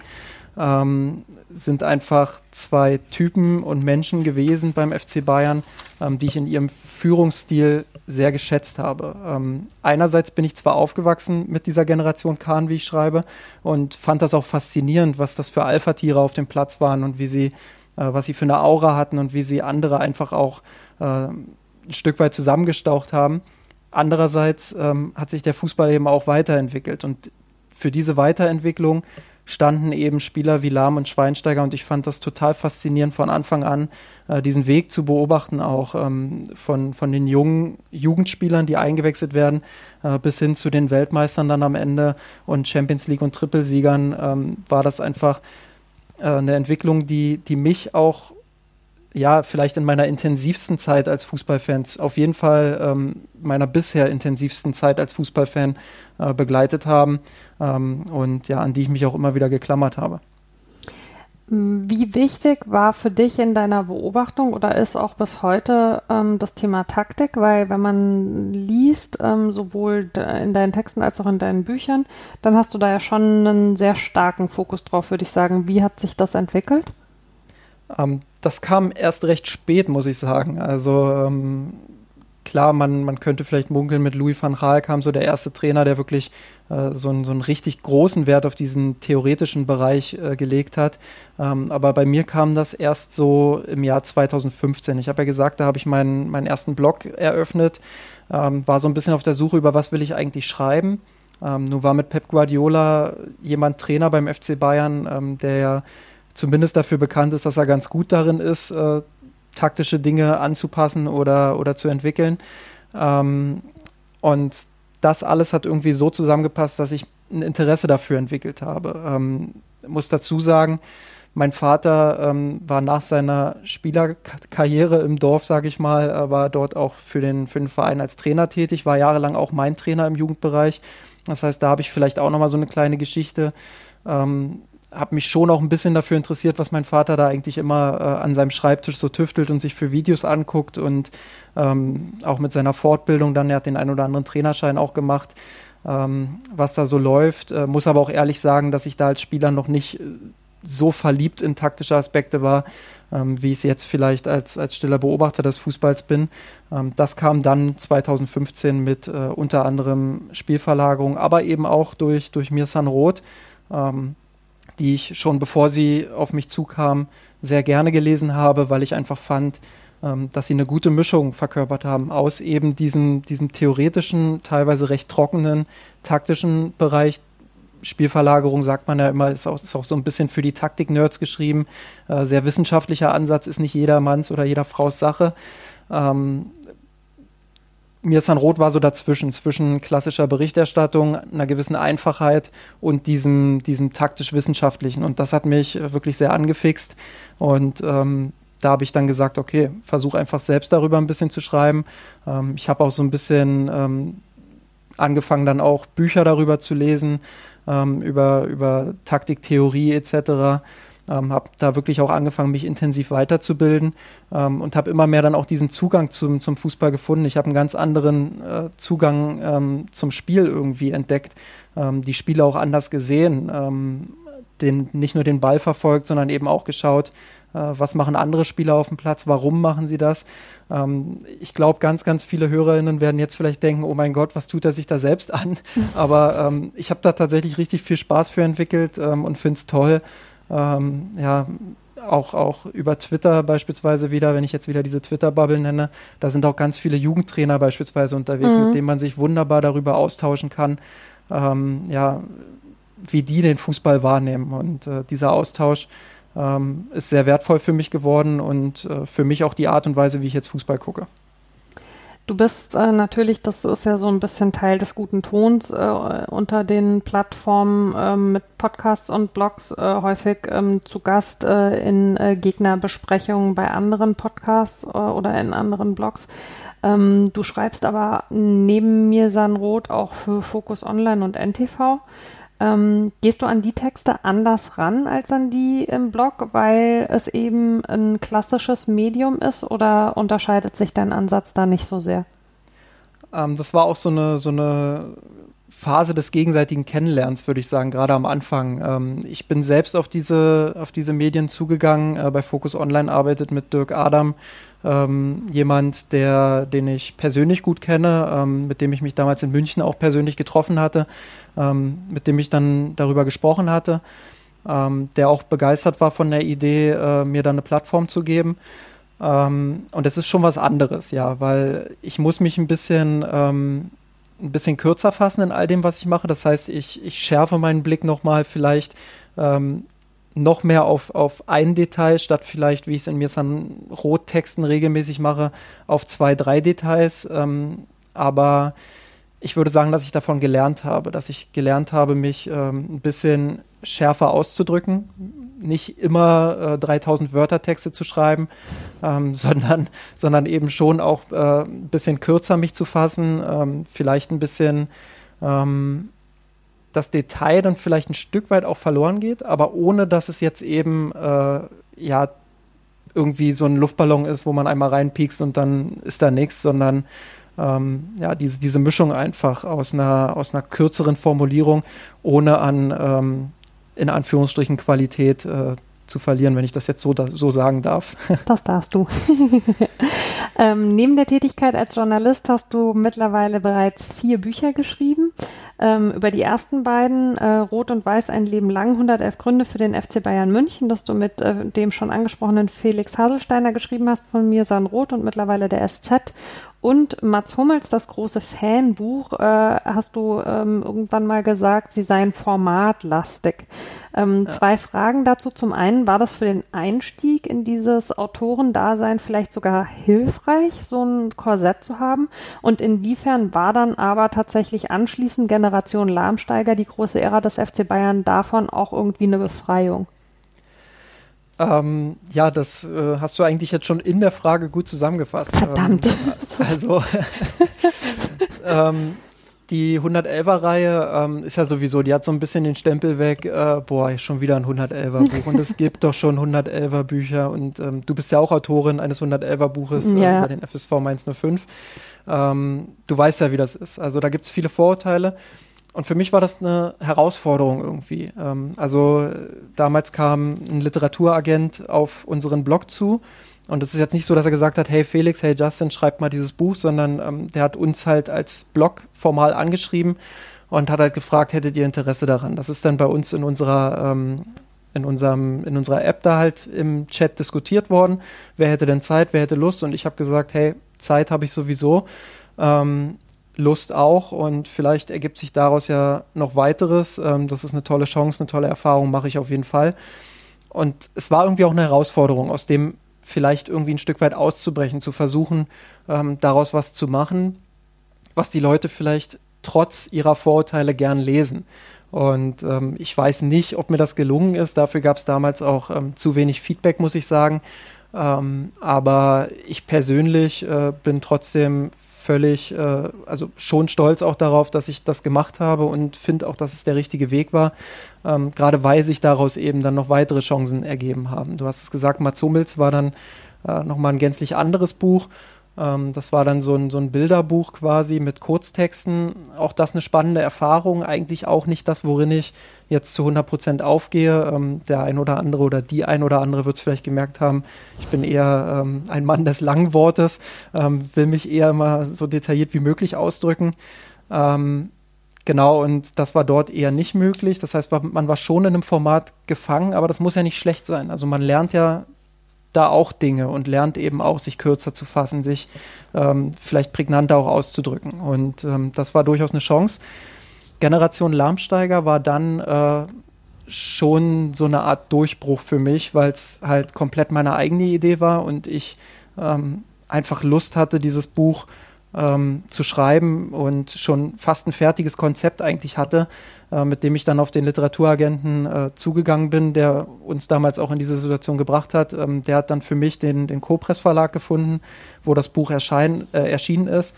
ähm, sind einfach zwei Typen und Menschen gewesen beim FC Bayern, ähm, die ich in ihrem Führungsstil sehr geschätzt habe. Ähm, einerseits bin ich zwar aufgewachsen mit dieser Generation Kahn, wie ich schreibe, und fand das auch faszinierend, was das für Alpha-Tiere auf dem Platz waren und wie sie, äh, was sie für eine Aura hatten und wie sie andere einfach auch äh, ein Stück weit zusammengestaucht haben. Andererseits ähm, hat sich der Fußball eben auch weiterentwickelt und für diese Weiterentwicklung standen eben Spieler wie Lahm und Schweinsteiger und ich fand das total faszinierend von Anfang an, äh, diesen Weg zu beobachten, auch ähm, von, von den jungen Jugendspielern, die eingewechselt werden, äh, bis hin zu den Weltmeistern dann am Ende und Champions League und Trippelsiegern, ähm, war das einfach äh, eine Entwicklung, die, die mich auch ja, vielleicht in meiner intensivsten Zeit als Fußballfan, auf jeden Fall ähm, meiner bisher intensivsten Zeit als Fußballfan äh, begleitet haben ähm, und ja, an die ich mich auch immer wieder geklammert habe. Wie wichtig war für dich in deiner Beobachtung oder ist auch bis heute ähm, das Thema Taktik? Weil wenn man liest, ähm, sowohl in deinen Texten als auch in deinen Büchern, dann hast du da ja schon einen sehr starken Fokus drauf, würde ich sagen. Wie hat sich das entwickelt? Ähm, das kam erst recht spät, muss ich sagen. Also ähm, klar, man, man könnte vielleicht munkeln, mit Louis van Gaal kam so der erste Trainer, der wirklich äh, so, einen, so einen richtig großen Wert auf diesen theoretischen Bereich äh, gelegt hat. Ähm, aber bei mir kam das erst so im Jahr 2015. Ich habe ja gesagt, da habe ich meinen, meinen ersten Blog eröffnet, ähm, war so ein bisschen auf der Suche über, was will ich eigentlich schreiben. Ähm, nun war mit Pep Guardiola jemand Trainer beim FC Bayern, ähm, der ja zumindest dafür bekannt ist, dass er ganz gut darin ist, äh, taktische Dinge anzupassen oder, oder zu entwickeln. Ähm, und das alles hat irgendwie so zusammengepasst, dass ich ein Interesse dafür entwickelt habe. Ähm, muss dazu sagen, mein Vater ähm, war nach seiner Spielerkarriere im Dorf, sage ich mal, war dort auch für den, für den Verein als Trainer tätig, war jahrelang auch mein Trainer im Jugendbereich. Das heißt, da habe ich vielleicht auch nochmal so eine kleine Geschichte. Ähm, habe mich schon auch ein bisschen dafür interessiert, was mein Vater da eigentlich immer äh, an seinem Schreibtisch so tüftelt und sich für Videos anguckt und ähm, auch mit seiner Fortbildung dann, er hat den einen oder anderen Trainerschein auch gemacht. ähm, was da so läuft. Äh, muss aber auch ehrlich sagen, dass ich da als Spieler noch nicht so verliebt in taktische Aspekte war, ähm, wie ich es jetzt vielleicht als, als stiller Beobachter des Fußballs bin. Ähm, das kam dann 2015 mit äh, unter anderem Spielverlagerung, aber eben auch durch, durch Mirsan Roth, ähm, die ich schon bevor sie auf mich zukam, sehr gerne gelesen habe, weil ich einfach fand, ähm, dass sie eine gute Mischung verkörpert haben aus eben diesem, diesem theoretischen, teilweise recht trockenen, taktischen Bereich, Spielverlagerung sagt man ja immer, ist auch, ist auch so ein bisschen für die Taktik-Nerds geschrieben. Äh, sehr wissenschaftlicher Ansatz ist nicht jedermanns oder jeder Frau's Sache. Ähm, mir ist dann Rot war so dazwischen, zwischen klassischer Berichterstattung, einer gewissen Einfachheit und diesem, diesem taktisch-wissenschaftlichen. Und das hat mich wirklich sehr angefixt. Und ähm, da habe ich dann gesagt, okay, versuche einfach selbst darüber ein bisschen zu schreiben. Ähm, ich habe auch so ein bisschen ähm, angefangen, dann auch Bücher darüber zu lesen, ähm, über, über Taktiktheorie etc. Ähm, habe da wirklich auch angefangen, mich intensiv weiterzubilden ähm, und habe immer mehr dann auch diesen Zugang zum, zum Fußball gefunden. Ich habe einen ganz anderen äh, Zugang ähm, zum Spiel irgendwie entdeckt, ähm, die Spiele auch anders gesehen, ähm, den, nicht nur den Ball verfolgt, sondern eben auch geschaut, äh, was machen andere Spieler auf dem Platz, warum machen sie das. Ähm, ich glaube, ganz, ganz viele Hörerinnen werden jetzt vielleicht denken, oh mein Gott, was tut er sich da selbst an? <laughs> Aber ich habe da tatsächlich richtig viel Spaß für entwickelt und finde es toll. Ähm, ja, auch, auch über Twitter beispielsweise wieder, wenn ich jetzt wieder diese Twitter-Bubble nenne, da sind auch ganz viele Jugendtrainer beispielsweise unterwegs, mhm. mit denen man sich wunderbar darüber austauschen kann, ähm, ja, wie die den Fußball wahrnehmen. Und äh, dieser Austausch ähm, ist sehr wertvoll für mich geworden und äh, für mich auch die Art und Weise, wie ich jetzt Fußball gucke. Du bist äh, natürlich, das ist ja so ein bisschen Teil des guten Tons äh, unter den Plattformen äh, mit Podcasts und Blogs äh, häufig ähm, zu Gast äh, in äh, Gegnerbesprechungen bei anderen Podcasts oder in anderen Blogs. Ähm, du schreibst aber neben mir Sanrot auch für Focus Online und NTV. Ähm, gehst du an die Texte anders ran als an die im Blog, weil es eben ein klassisches Medium ist oder unterscheidet sich dein Ansatz da nicht so sehr? Ähm, das war auch so eine, so eine Phase des gegenseitigen Kennenlernens, würde ich sagen, gerade am Anfang. Ähm, ich bin selbst auf diese, auf diese Medien zugegangen. Äh, bei Focus Online arbeitet mit Dirk Adam ähm, jemand, der, den ich persönlich gut kenne, ähm, mit dem ich mich damals in München auch persönlich getroffen hatte, ähm, mit dem ich dann darüber gesprochen hatte, ähm, der auch begeistert war von der Idee, äh, mir dann eine Plattform zu geben. Ähm, und es ist schon was anderes, ja, weil ich muss mich ein bisschen ähm, ein bisschen kürzer fassen in all dem, was ich mache. Das heißt, ich, ich schärfe meinen Blick nochmal vielleicht ähm, noch mehr auf, auf ein Detail, statt vielleicht, wie ich es in mir an Rottexten regelmäßig mache, auf zwei, drei Details. Ähm, aber ich würde sagen, dass ich davon gelernt habe, dass ich gelernt habe, mich ähm, ein bisschen schärfer auszudrücken, nicht immer äh, 3000 Wörter Texte zu schreiben, ähm, <laughs> sondern, sondern eben schon auch äh, ein bisschen kürzer mich zu fassen, ähm, vielleicht ein bisschen ähm, das Detail dann vielleicht ein Stück weit auch verloren geht, aber ohne dass es jetzt eben äh, ja irgendwie so ein Luftballon ist, wo man einmal reinpiekst und dann ist da nichts, sondern ähm, ja, diese, diese Mischung einfach aus einer, aus einer kürzeren Formulierung, ohne an ähm, in Anführungsstrichen Qualität äh, zu verlieren, wenn ich das jetzt so, da, so sagen darf. <laughs> Das darfst du. <laughs> ähm, neben der Tätigkeit als Journalist hast du mittlerweile bereits vier Bücher geschrieben. Ähm, über die ersten beiden, äh, Rot und Weiß ein Leben lang, 111 Gründe für den FC Bayern München, das du mit äh, dem schon angesprochenen Felix Haselsteiner geschrieben hast, von mir San Rot und mittlerweile der SZ. Und Mats Hummels, das große Fanbuch, äh, hast du ähm, irgendwann mal gesagt, sie seien formatlastig. Ähm, ja. Zwei Fragen dazu. Zum einen, war das für den Einstieg in dieses Autorendasein vielleicht sogar hilfreich, so ein Korsett zu haben? Und inwiefern war dann aber tatsächlich anschließend Generation Lahmsteiger, die große Ära des FC Bayern, davon auch irgendwie eine Befreiung? Ähm, ja, das äh, hast du eigentlich jetzt schon in der Frage gut zusammengefasst. Verdammt. Ähm, <laughs> also, <laughs> ähm, die 111er-Reihe ähm, ist ja sowieso, die hat so ein bisschen den Stempel weg, äh, boah, schon wieder ein 111er-Buch und es gibt doch schon 111er-Bücher und ähm, du bist ja auch Autorin eines 111er-Buches äh, ja. über den FSV Mainz 05. Ähm, du weißt ja, wie das ist. Also da gibt es viele Vorurteile und für mich war das eine Herausforderung irgendwie. Ähm, also damals kam ein Literaturagent auf unseren Blog zu und es ist jetzt nicht so, dass er gesagt hat, hey Felix, hey Justin, schreib mal dieses Buch, sondern ähm, der hat uns halt als Blog formal angeschrieben und hat halt gefragt, hättet ihr Interesse daran? Das ist dann bei uns in unserer ähm, in, unserem, in unserer App da halt im Chat diskutiert worden. Wer hätte denn Zeit, wer hätte Lust? Und ich habe gesagt, hey, Zeit habe ich sowieso, ähm, Lust auch und vielleicht ergibt sich daraus ja noch weiteres. Ähm, das ist eine tolle Chance, eine tolle Erfahrung, mache ich auf jeden Fall. Und es war irgendwie auch eine Herausforderung, aus dem vielleicht irgendwie ein Stück weit auszubrechen, zu versuchen, ähm, daraus was zu machen, was die Leute vielleicht trotz ihrer Vorurteile gern lesen. Und ähm, ich weiß nicht, ob mir das gelungen ist. Dafür gab es damals auch ähm, zu wenig Feedback, muss ich sagen. Ähm, aber ich persönlich äh, bin trotzdem völlig, äh, also schon stolz auch darauf, dass ich das gemacht habe und finde auch, dass es der richtige Weg war. Ähm, Gerade weil sich daraus eben dann noch weitere Chancen ergeben haben. Du hast es gesagt, Mats Hummels war dann äh, nochmal ein gänzlich anderes Buch. Ähm, das war dann so ein, so ein Bilderbuch quasi mit Kurztexten. Auch das eine spannende Erfahrung. Eigentlich auch nicht das, worin ich jetzt zu 100 Prozent aufgehe. Ähm, der ein oder andere oder die ein oder andere wird es vielleicht gemerkt haben. Ich bin eher ähm, ein Mann des langen Wortes, ähm, will mich eher immer so detailliert wie möglich ausdrücken. Ähm, Genau, und das war dort eher nicht möglich. Das heißt, man war schon in einem Format gefangen, aber das muss ja nicht schlecht sein. Also man lernt ja da auch Dinge und lernt eben auch, sich kürzer zu fassen, sich ähm, vielleicht prägnanter auch auszudrücken. Und ähm, das war durchaus eine Chance. Generation Lahmsteiger war dann äh, schon so eine Art Durchbruch für mich, weil es halt komplett meine eigene Idee war und ich ähm, einfach Lust hatte, dieses Buch ähm, zu schreiben und schon fast ein fertiges Konzept eigentlich hatte, äh, mit dem ich dann auf den Literaturagenten äh, zugegangen bin, der uns damals auch in diese Situation gebracht hat. Ähm, der hat dann für mich den, den Co-Press Verlag gefunden, wo das Buch erschein, äh, erschienen ist.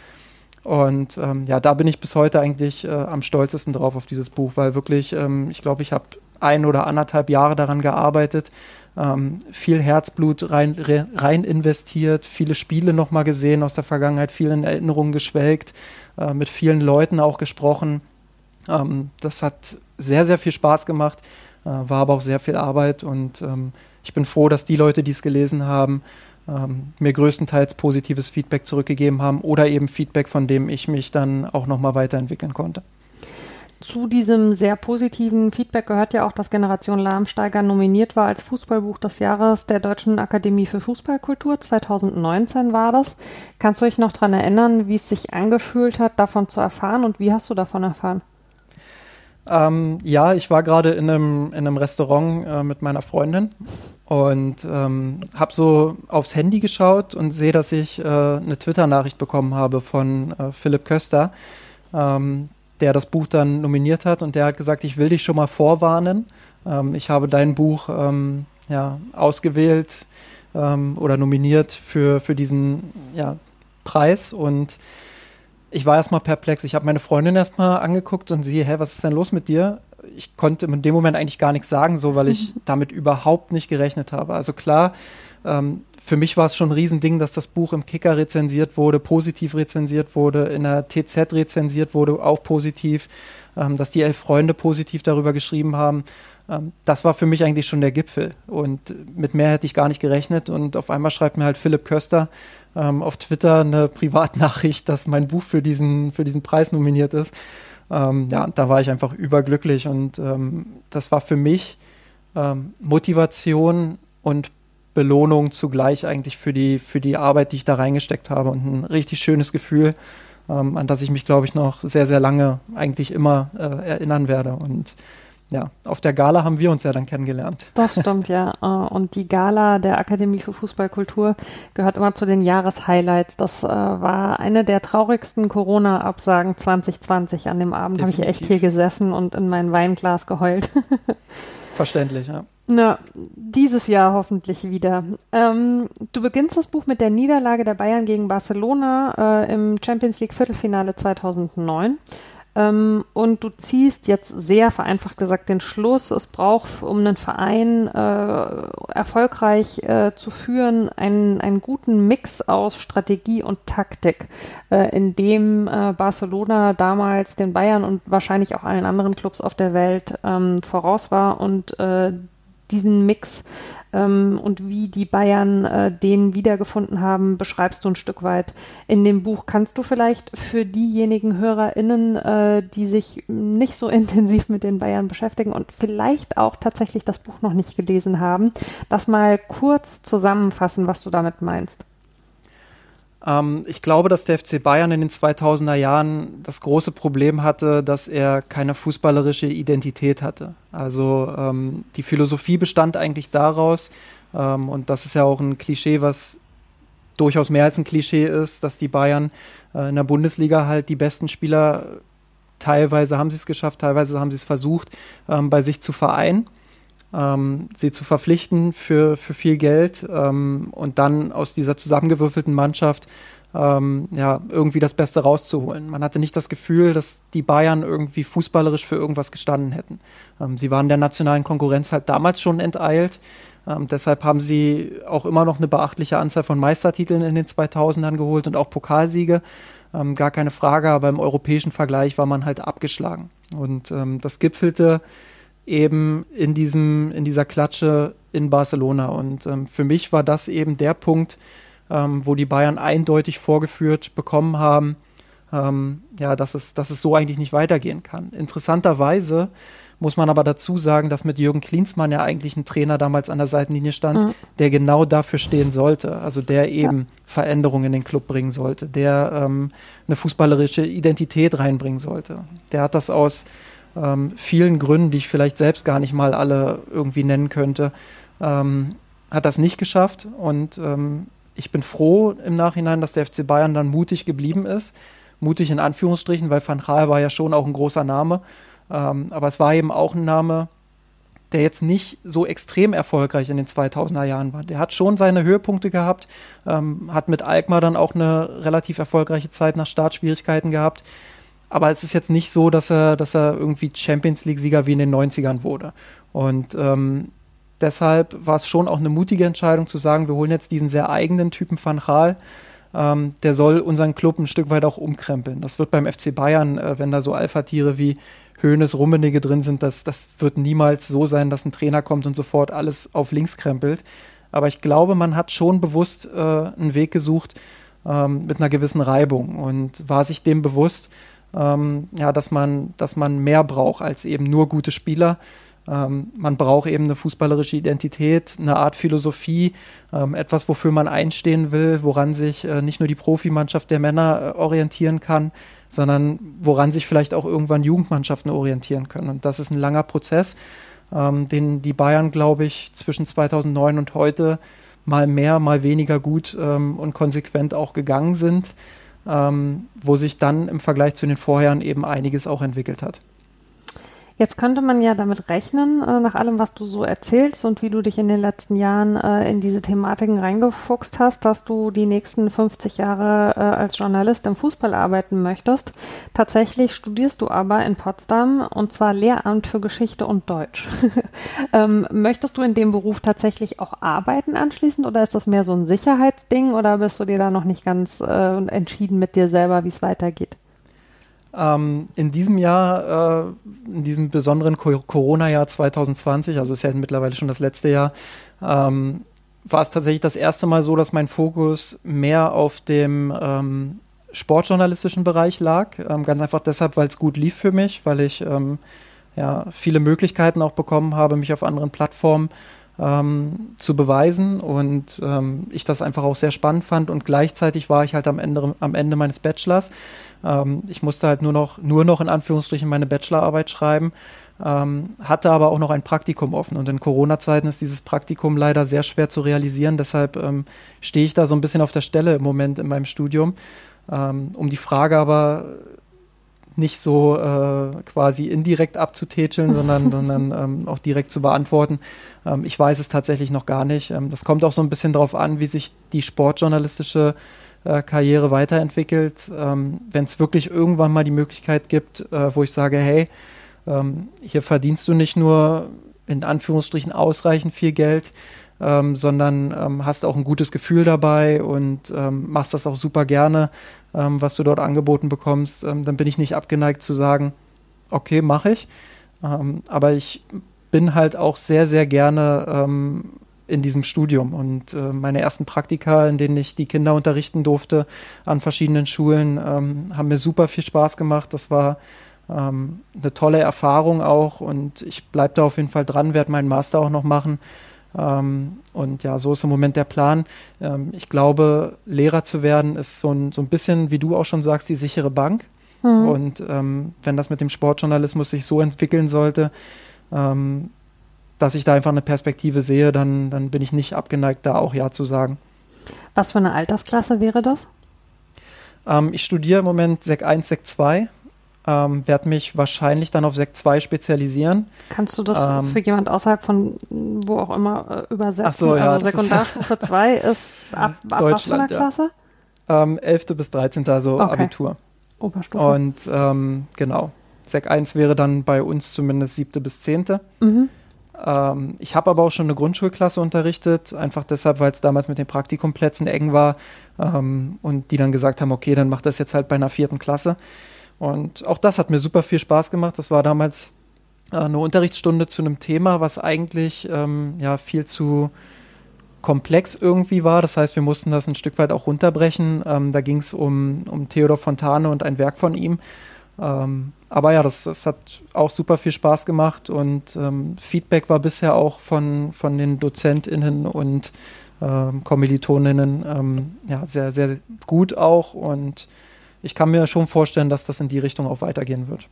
Und ähm, ja, da bin ich bis heute eigentlich äh, am stolzesten drauf auf dieses Buch, weil wirklich, ähm, ich glaube, ich habe ein oder anderthalb Jahre daran gearbeitet, ähm, viel Herzblut rein, rein investiert, viele Spiele nochmal gesehen aus der Vergangenheit, vielen Erinnerungen geschwelgt, äh, mit vielen Leuten auch gesprochen. Ähm, das hat sehr, sehr viel Spaß gemacht, äh, war aber auch sehr viel Arbeit und ähm, ich bin froh, dass die Leute, die es gelesen haben, ähm, mir größtenteils positives Feedback zurückgegeben haben oder eben Feedback, von dem ich mich dann auch nochmal weiterentwickeln konnte. Zu diesem sehr positiven Feedback gehört ja auch, dass Generation Lahmsteiger nominiert war als Fußballbuch des Jahres der Deutschen Akademie für Fußballkultur. 2019 war das. Kannst du dich noch daran erinnern, wie es sich angefühlt hat, davon zu erfahren und wie hast du davon erfahren? Ähm, ja, ich war gerade in einem, in einem Restaurant äh, mit meiner Freundin und ähm, habe so aufs Handy geschaut und sehe, dass ich äh, eine Twitter-Nachricht bekommen habe von äh, Philipp Köster. Ähm, der das Buch dann nominiert hat und der hat gesagt, ich will dich schon mal vorwarnen. Ähm, ich habe dein Buch ähm, ja, ausgewählt ähm, oder nominiert für, für diesen ja, Preis und ich war erstmal perplex. Ich habe meine Freundin erstmal angeguckt und sie, hä, was ist denn los mit dir? Ich konnte in dem Moment eigentlich gar nichts sagen, so weil ich <laughs> damit überhaupt nicht gerechnet habe. Also klar, ähm, für mich war es schon ein Riesending, dass das Buch im Kicker rezensiert wurde, positiv rezensiert wurde, in der TZ rezensiert wurde, auch positiv, ähm, dass die elf Freunde positiv darüber geschrieben haben. Ähm, das war für mich eigentlich schon der Gipfel. Und mit mehr hätte ich gar nicht gerechnet. Und auf einmal schreibt mir halt Philipp Köster ähm, auf Twitter eine Privatnachricht, dass mein Buch für diesen, für diesen Preis nominiert ist. Ähm, ja, da war ich einfach überglücklich. Und ähm, das war für mich ähm, Motivation und Belohnung zugleich eigentlich für die, für die Arbeit, die ich da reingesteckt habe und ein richtig schönes Gefühl, ähm, an das ich mich, glaube ich, noch sehr, sehr lange eigentlich immer äh, erinnern werde. Und ja, auf der Gala haben wir uns ja dann kennengelernt. Das stimmt, ja. <laughs> Äh, und die Gala der Akademie für Fußballkultur gehört immer zu den Jahreshighlights. Das äh, war eine der traurigsten Corona-Absagen 2020. An dem Abend habe ich echt hier gesessen und in mein Weinglas geheult. <laughs> Verständlich, ja. Na, dieses Jahr hoffentlich wieder. Ähm, du beginnst das Buch mit der Niederlage der Bayern gegen Barcelona äh, im Champions League Viertelfinale 2009. Ähm, und du ziehst jetzt sehr vereinfacht gesagt den Schluss, es braucht, um einen Verein äh, erfolgreich äh, zu führen, einen, einen guten Mix aus Strategie und Taktik, äh, in dem äh, Barcelona damals den Bayern und wahrscheinlich auch allen anderen Clubs auf der Welt ähm, voraus war und äh, diesen Mix ähm, und wie die Bayern äh, den wiedergefunden haben, beschreibst du ein Stück weit in dem Buch. Kannst du vielleicht für diejenigen HörerInnen, äh, die sich nicht so <laughs> intensiv mit den Bayern beschäftigen und vielleicht auch tatsächlich das Buch noch nicht gelesen haben, das mal kurz zusammenfassen, was du damit meinst? Ähm, ich glaube, dass der FC Bayern in den 2000er Jahren das große Problem hatte, dass er keine fußballerische Identität hatte. Also ähm, die Philosophie bestand eigentlich daraus, ähm, und das ist ja auch ein Klischee, was durchaus mehr als ein Klischee ist, dass die Bayern äh, in der Bundesliga halt die besten Spieler teilweise haben sie es geschafft, teilweise haben sie es versucht, ähm, bei sich zu vereinen ähm, sie zu verpflichten für, für viel Geld ähm, und dann aus dieser zusammengewürfelten Mannschaft ähm, ja, irgendwie das Beste rauszuholen. Man hatte nicht das Gefühl, dass die Bayern irgendwie fußballerisch für irgendwas gestanden hätten. Ähm, sie waren der nationalen Konkurrenz halt damals schon enteilt. Ähm, deshalb haben sie auch immer noch eine beachtliche Anzahl von Meistertiteln in den 2000ern geholt und auch Pokalsiege. Ähm, gar keine Frage, aber im europäischen Vergleich war man halt abgeschlagen. Und das gipfelte eben in diesem, in dieser Klatsche in Barcelona. Und ähm, für mich war das eben der Punkt, ähm, wo die Bayern eindeutig vorgeführt bekommen haben, ähm, ja, dass es, dass es so eigentlich nicht weitergehen kann. Interessanterweise muss man aber dazu sagen, dass mit Jürgen Klinsmann ja eigentlich ein Trainer damals an der Seitenlinie stand, mhm. der genau dafür stehen sollte. Also der eben ja. Veränderungen in den Club bringen sollte, der ähm, eine fußballerische Identität reinbringen sollte. Der hat das aus ähm, vielen Gründen, die ich vielleicht selbst gar nicht mal alle irgendwie nennen könnte, ähm, hat das nicht geschafft. Und ähm, ich bin froh im Nachhinein, dass der FC Bayern dann mutig geblieben ist. Mutig in Anführungsstrichen, weil Van Gaal war ja schon auch ein großer Name. Ähm, aber es war eben auch ein Name, der jetzt nicht so extrem erfolgreich in den 2000er Jahren war. Der hat schon seine Höhepunkte gehabt, ähm, hat mit Alkmaar dann auch eine relativ erfolgreiche Zeit nach Startschwierigkeiten gehabt. Aber es ist jetzt nicht so, dass er, dass er irgendwie Champions League-Sieger wie in den 90ern wurde. Und ähm, deshalb war es schon auch eine mutige Entscheidung zu sagen, wir holen jetzt diesen sehr eigenen Typen Van Gaal. Ähm, der soll unseren Club ein Stück weit auch umkrempeln. Das wird beim FC Bayern, äh, wenn da so Alpha-Tiere wie Höhnes, Rummenigge drin sind, das, das wird niemals so sein, dass ein Trainer kommt und sofort alles auf links krempelt. Aber ich glaube, man hat schon bewusst äh, einen Weg gesucht ähm, mit einer gewissen Reibung und war sich dem bewusst, ähm, ja, dass man, dass man mehr braucht als eben nur gute Spieler. Ähm, man braucht eben eine fußballerische Identität, eine Art Philosophie, ähm, etwas, wofür man einstehen will, woran sich äh, nicht nur die Profimannschaft der Männer äh, orientieren kann, sondern woran sich vielleicht auch irgendwann Jugendmannschaften orientieren können. Und das ist ein langer Prozess, ähm, den die Bayern, glaube ich, zwischen 2009 und heute mal mehr, mal weniger gut ähm, und konsequent auch gegangen sind ähm, wo sich dann im Vergleich zu den Vorjahren eben einiges auch entwickelt hat. Jetzt könnte man ja damit rechnen, äh, nach allem, was du so erzählst und wie du dich in den letzten Jahren äh, in diese Thematiken reingefuchst hast, dass du die nächsten 50 Jahre äh, als Journalist im Fußball arbeiten möchtest. Tatsächlich studierst du aber in Potsdam und zwar Lehramt für Geschichte und Deutsch. <laughs> ähm, möchtest du in dem Beruf tatsächlich auch arbeiten anschließend oder ist das mehr so ein Sicherheitsding oder bist du dir da noch nicht ganz entschieden mit dir selber, wie es weitergeht? Ähm, in diesem Jahr, äh, in diesem besonderen Corona-Jahr 2020, also ist ja mittlerweile schon das letzte Jahr, ähm, war es tatsächlich das erste Mal so, dass mein Fokus mehr auf dem ähm, sportjournalistischen Bereich lag. Ähm, ganz einfach deshalb, weil es gut lief für mich, weil ich ähm, ja, viele Möglichkeiten auch bekommen habe, mich auf anderen Plattformen ähm, zu beweisen und ähm, ich das einfach auch sehr spannend fand und gleichzeitig war ich halt am Ende, am Ende meines Bachelors. Ähm, ich musste halt nur noch, nur noch in Anführungsstrichen meine Bachelorarbeit schreiben, ähm, hatte aber auch noch ein Praktikum offen und in Corona-Zeiten ist dieses Praktikum leider sehr schwer zu realisieren, deshalb ähm, stehe ich da so ein bisschen auf der Stelle im Moment in meinem Studium. Ähm, um die Frage aber nicht so äh, quasi indirekt abzutätscheln, sondern, <laughs> sondern ähm, auch direkt zu beantworten. Ähm, ich weiß es tatsächlich noch gar nicht. Ähm, das kommt auch so ein bisschen darauf an, wie sich die sportjournalistische äh, Karriere weiterentwickelt. Ähm, Wenn es wirklich irgendwann mal die Möglichkeit gibt, äh, wo ich sage, hey, ähm, hier verdienst du nicht nur in Anführungsstrichen ausreichend viel Geld, ähm, sondern ähm, hast auch ein gutes Gefühl dabei und ähm, machst das auch super gerne, ähm, was du dort angeboten bekommst, ähm, dann bin ich nicht abgeneigt zu sagen, okay, mache ich. Ähm, aber ich bin halt auch sehr, sehr gerne in diesem Studium und äh, meine ersten Praktika, in denen ich die Kinder unterrichten durfte an verschiedenen Schulen, haben mir super viel Spaß gemacht. Das war eine tolle Erfahrung auch und ich bleibe da auf jeden Fall dran, werde meinen Master auch noch machen ähm, und ja, so ist im Moment der Plan. Ähm, ich glaube, Lehrer zu werden ist so ein, so ein bisschen, wie du auch schon sagst, die sichere Bank. Mhm. Und ähm, wenn das mit dem Sportjournalismus sich so entwickeln sollte, ähm, dass ich da einfach eine Perspektive sehe, dann, dann bin ich nicht abgeneigt, da auch Ja zu sagen. Was für eine Altersklasse wäre das? Ähm, ich studiere im Moment Sek 1, Sek 2 ähm, werde mich wahrscheinlich dann auf Sekt 2 spezialisieren. Kannst du das ähm, für jemand außerhalb von wo auch immer äh, übersetzen? Ach so, ja, also Sekundarstufe 2 ist ab, ab was für einer Klasse? Ja. Ähm, 11. bis 13. also okay. Abitur. Oberstufe. Und ähm, genau. Sek 1 wäre dann bei uns zumindest 7. bis 10. Mhm. Ähm, ich habe aber auch schon eine Grundschulklasse unterrichtet, einfach deshalb, weil es damals mit den Praktikumplätzen eng war ähm, und die dann gesagt haben, okay, dann macht das jetzt halt bei einer vierten Klasse. Und auch das hat mir super viel Spaß gemacht. Das war damals äh, eine Unterrichtsstunde zu einem Thema, was eigentlich ähm, ja viel zu komplex irgendwie war. Das heißt, wir mussten das ein Stück weit auch runterbrechen. Ähm, da ging es um, um Theodor Fontane und ein Werk von ihm. Ähm, aber ja, das, das hat auch super viel Spaß gemacht und ähm, Feedback war bisher auch von, von den DozentInnen und ähm, Kommilitoninnen ähm, ja, sehr, sehr gut auch und ich kann mir schon vorstellen, dass das in die Richtung auch weitergehen wird.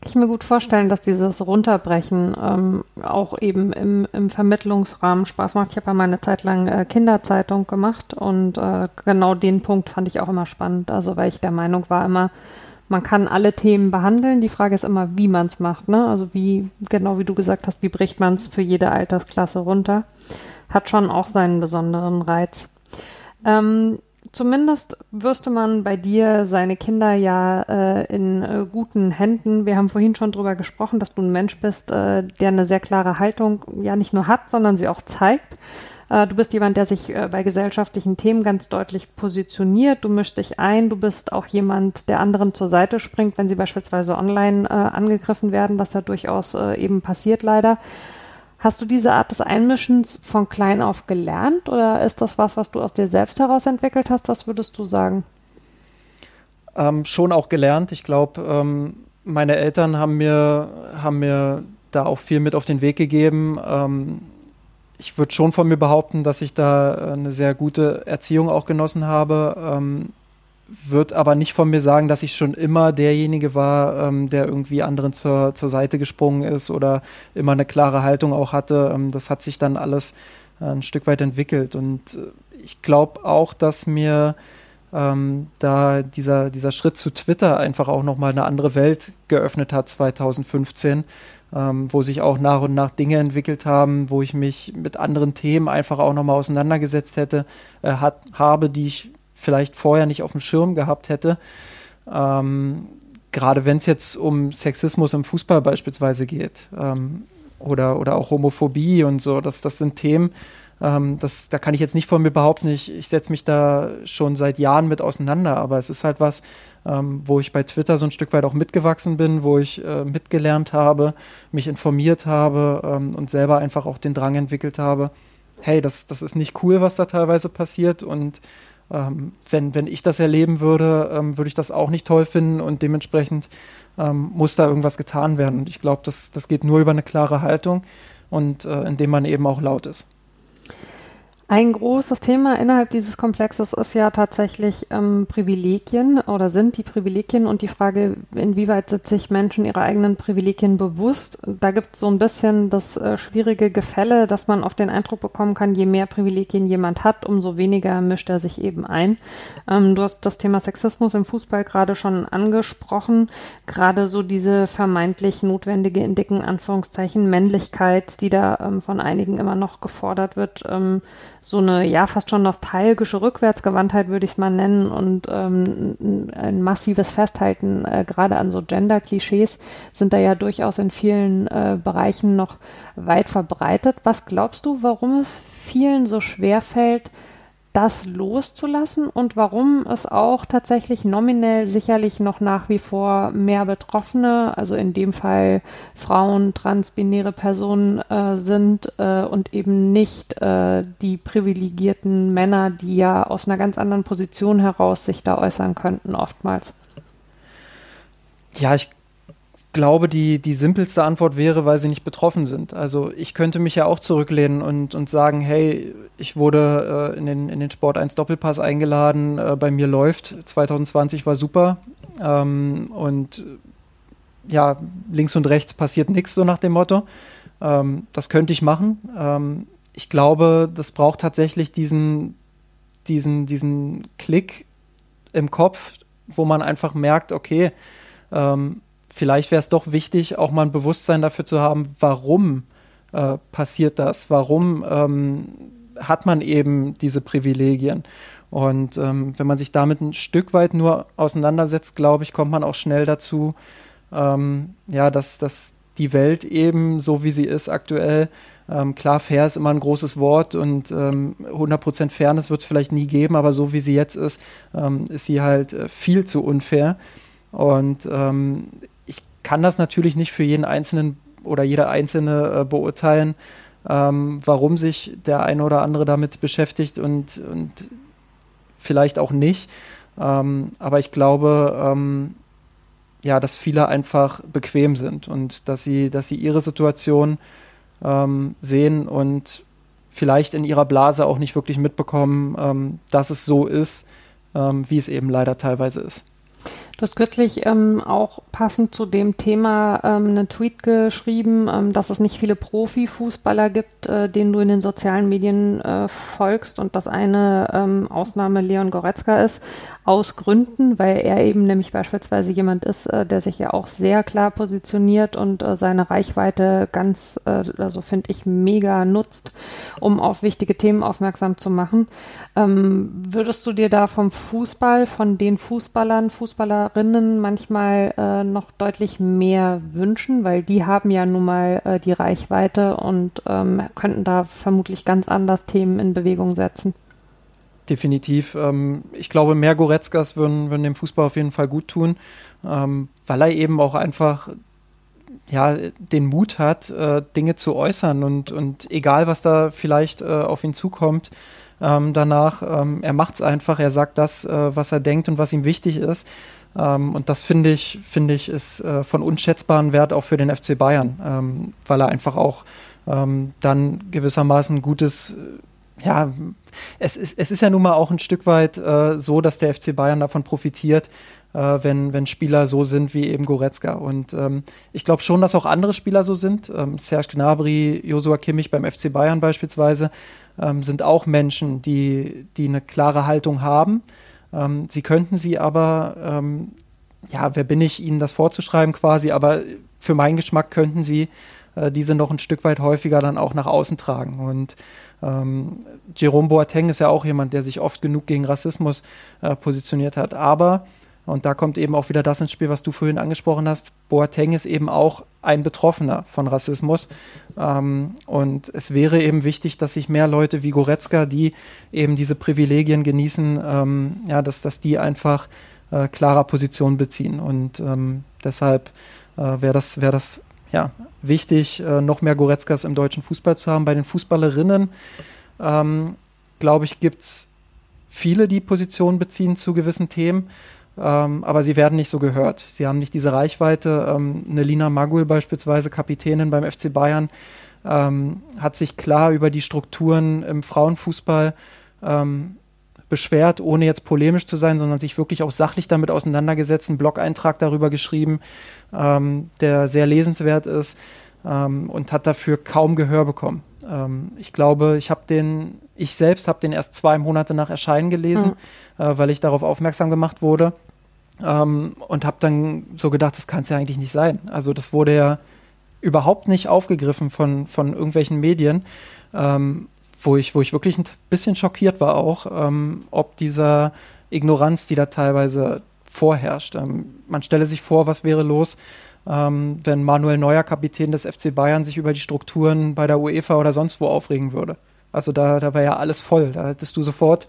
Kann ich mir gut vorstellen, dass dieses Runterbrechen ähm, auch eben im, im, Vermittlungsrahmen Spaß macht. Ich habe ja mal eine Zeit lang äh, Kinderzeitung gemacht und äh, genau den Punkt fand ich auch immer spannend. Also weil ich der Meinung war immer, man kann alle Themen behandeln. Die Frage ist immer, wie man es macht. Ne? Also wie, genau wie du gesagt hast, wie bricht man es für jede Altersklasse runter? Hat schon auch seinen besonderen Reiz. Ähm, Zumindest wirste man bei dir seine Kinder ja äh, in äh, guten Händen. Wir haben vorhin schon darüber gesprochen, dass du ein Mensch bist, äh, der eine sehr klare Haltung ja nicht nur hat, sondern sie auch zeigt. Äh, du bist jemand, der sich äh, bei gesellschaftlichen Themen ganz deutlich positioniert. Du mischst dich ein. Du bist auch jemand, der anderen zur Seite springt, wenn sie beispielsweise online äh, angegriffen werden, was ja durchaus eben passiert leider. Hast du diese Art des Einmischens von klein auf gelernt oder ist das was, was du aus dir selbst heraus entwickelt hast? Was würdest du sagen? Ähm, schon auch gelernt. Ich glaube, ähm, meine Eltern haben mir, haben mir da auch viel mit auf den Weg gegeben. Ähm, ich würde schon von mir behaupten, dass ich da äh, eine sehr gute Erziehung auch genossen habe. Ähm, würde aber nicht von mir sagen, dass ich schon immer derjenige war, ähm, der irgendwie anderen zur, zur Seite gesprungen ist oder immer eine klare Haltung auch hatte. Ähm, das hat sich dann alles äh, ein Stück weit entwickelt. Und äh, ich glaube auch, dass mir ähm, da dieser, dieser Schritt zu Twitter einfach auch nochmal eine andere Welt geöffnet hat 2015, ähm, wo sich auch nach und nach Dinge entwickelt haben, wo ich mich mit anderen Themen einfach auch nochmal auseinandergesetzt hätte, äh, hat, habe, die ich vielleicht vorher nicht auf dem Schirm gehabt hätte. Ähm, gerade wenn es jetzt um Sexismus im Fußball beispielsweise geht ähm, oder, oder auch Homophobie und so, das, das sind Themen, ähm, das, da kann ich jetzt nicht von mir behaupten, ich, ich setze mich da schon seit Jahren mit auseinander, aber es ist halt was, ähm, wo ich bei Twitter so ein Stück weit auch mitgewachsen bin, wo ich äh, mitgelernt habe, mich informiert habe ähm, und selber einfach auch den Drang entwickelt habe, hey, das, das ist nicht cool, was da teilweise passiert und ähm, wenn, wenn ich das erleben würde, ähm, würde ich das auch nicht toll finden und dementsprechend ähm, muss da irgendwas getan werden. Und ich glaube, das, das geht nur über eine klare Haltung und äh, indem man eben auch laut ist. Ein großes Thema innerhalb dieses Komplexes ist ja tatsächlich ähm, Privilegien oder sind die Privilegien und die Frage, inwieweit sind sich Menschen ihre eigenen Privilegien bewusst. Da gibt es so ein bisschen das äh, schwierige Gefälle, dass man auf den Eindruck bekommen kann, je mehr Privilegien jemand hat, umso weniger mischt er sich eben ein. Ähm, du hast das Thema Sexismus im Fußball gerade schon angesprochen. Gerade so diese vermeintlich notwendige, in dicken Anführungszeichen, Männlichkeit, die da ähm, von einigen immer noch gefordert wird ähm, so eine ja fast schon nostalgische Rückwärtsgewandtheit würde ich es mal nennen und ähm, ein massives Festhalten äh, gerade an so Gender-Klischees sind da ja durchaus in vielen äh, Bereichen noch weit verbreitet. Was glaubst du, warum es vielen so schwer fällt, das loszulassen und warum es auch tatsächlich nominell sicherlich noch nach wie vor mehr Betroffene, also in dem Fall Frauen, transbinäre Personen äh, sind äh, und eben nicht äh, die privilegierten Männer, die ja aus einer ganz anderen Position heraus sich da äußern könnten oftmals. Ja, ich glaube, die, die simpelste Antwort wäre, weil sie nicht betroffen sind. Also ich könnte mich ja auch zurücklehnen und, und sagen, hey, ich wurde äh, in, den, in den Sport 1 Doppelpass eingeladen, äh, bei mir läuft, 2020 war super ähm, und ja, links und rechts passiert nichts, so nach dem Motto. Ähm, das könnte ich machen. Ähm, ich glaube, das braucht tatsächlich diesen, diesen, diesen Klick im Kopf, wo man einfach merkt, okay, ähm, vielleicht wäre es doch wichtig, auch mal ein Bewusstsein dafür zu haben, warum äh, passiert das, warum ähm, hat man eben diese Privilegien. Und ähm, wenn man sich damit ein Stück weit nur auseinandersetzt, glaube ich, kommt man auch schnell dazu, ähm, ja, dass, dass die Welt eben so wie sie ist aktuell, ähm, klar, fair ist immer ein großes Wort und ähm, 100% Fairness wird es vielleicht nie geben, aber so wie sie jetzt ist, ähm, ist sie halt äh, viel zu unfair. Und ähm, kann das natürlich nicht für jeden Einzelnen oder jeder Einzelne äh, beurteilen, ähm, warum sich der eine oder andere damit beschäftigt und, und vielleicht auch nicht. Ähm, aber ich glaube, ähm, ja, dass viele einfach bequem sind und dass sie, dass sie ihre Situation ähm, sehen und vielleicht in ihrer Blase auch nicht wirklich mitbekommen, ähm, dass es so ist, wie es eben leider teilweise ist. Du hast kürzlich ähm, auch passend zu dem Thema ähm, einen Tweet geschrieben, ähm, dass es nicht viele Profifußballer gibt, äh, denen du in den sozialen Medien äh, folgst und dass eine ähm, Ausnahme Leon Goretzka ist, aus Gründen, weil er eben nämlich beispielsweise jemand ist, äh, der sich ja auch sehr klar positioniert und äh, seine Reichweite ganz, äh, also finde ich, mega nutzt, um auf wichtige Themen aufmerksam zu machen. Ähm, würdest du dir da vom Fußball, von den Fußballern, Fußballer Influencerinnen manchmal äh, noch deutlich mehr wünschen, weil die haben ja nun mal äh, die Reichweite und ähm, könnten da vermutlich ganz anders Themen in Bewegung setzen. Definitiv. Ähm, ich glaube, mehr Goretzkas würden, würden dem Fußball auf jeden Fall gut tun, ähm, weil er eben auch einfach ja, den Mut hat, äh, Dinge zu äußern und, und egal, was da vielleicht äh, auf ihn zukommt, ähm, danach, ähm, er macht es einfach, er sagt das, äh, was er denkt und was ihm wichtig ist. Ähm, und das finde ich, finde ich, ist äh, von unschätzbarem Wert auch für den FC Bayern, ähm, weil er einfach auch ähm, dann gewissermaßen gutes, äh, ja, es ist, es ist ja nun mal auch ein Stück weit äh, so, dass der FC Bayern davon profitiert, äh, wenn, wenn Spieler so sind wie eben Goretzka. Und ähm, ich glaube schon, dass auch andere Spieler so sind. Ähm, Serge Gnabry, Josua Kimmich beim FC Bayern beispielsweise ähm, sind auch Menschen, die, die eine klare Haltung haben. Ähm, sie könnten sie aber, ähm, ja, wer bin ich, ihnen das vorzuschreiben quasi, aber für meinen Geschmack könnten sie äh, diese noch ein Stück weit häufiger dann auch nach außen tragen. Und ähm, Jerome Boateng ist ja auch jemand, der sich oft genug gegen Rassismus äh, positioniert hat. Aber und da kommt eben auch wieder das ins Spiel, was du vorhin angesprochen hast. Boateng ist eben auch ein Betroffener von Rassismus. Ähm, und es wäre eben wichtig, dass sich mehr Leute wie Goretzka, die eben diese Privilegien genießen, ähm, ja, dass, dass die einfach äh, klarer Position beziehen. Und ähm, deshalb äh, wäre das, wär das ja, wichtig, äh, noch mehr Goretzkas im deutschen Fußball zu haben. Bei den Fußballerinnen, ähm, glaube ich, gibt es viele, die Position beziehen zu gewissen Themen ähm, aber sie werden nicht so gehört. Sie haben nicht diese Reichweite. Ähm, eine Lina Magul beispielsweise, Kapitänin beim FC Bayern, ähm, hat sich klar über die Strukturen im Frauenfußball ähm, beschwert, ohne jetzt polemisch zu sein, sondern sich wirklich auch sachlich damit auseinandergesetzt, einen Blog-Eintrag darüber geschrieben, ähm, der sehr lesenswert ist ähm, und hat dafür kaum Gehör bekommen. ich glaube, ich habe den, ich selbst habe den erst zwei Monate nach Erscheinen gelesen, mhm. äh, weil ich darauf aufmerksam gemacht wurde. Ähm, und habe dann so gedacht, das kann es ja eigentlich nicht sein. Also das wurde ja überhaupt nicht aufgegriffen von, von irgendwelchen Medien, ähm, wo ich, wo ich wirklich ein bisschen schockiert war auch, ähm, ob dieser Ignoranz, die da teilweise vorherrscht. Ähm, man stelle sich vor, was wäre los, ähm, wenn Manuel Neuer, Kapitän des FC Bayern, sich über die Strukturen bei der UEFA oder sonst wo aufregen würde. Also da, da war ja alles voll. Da hättest du sofort,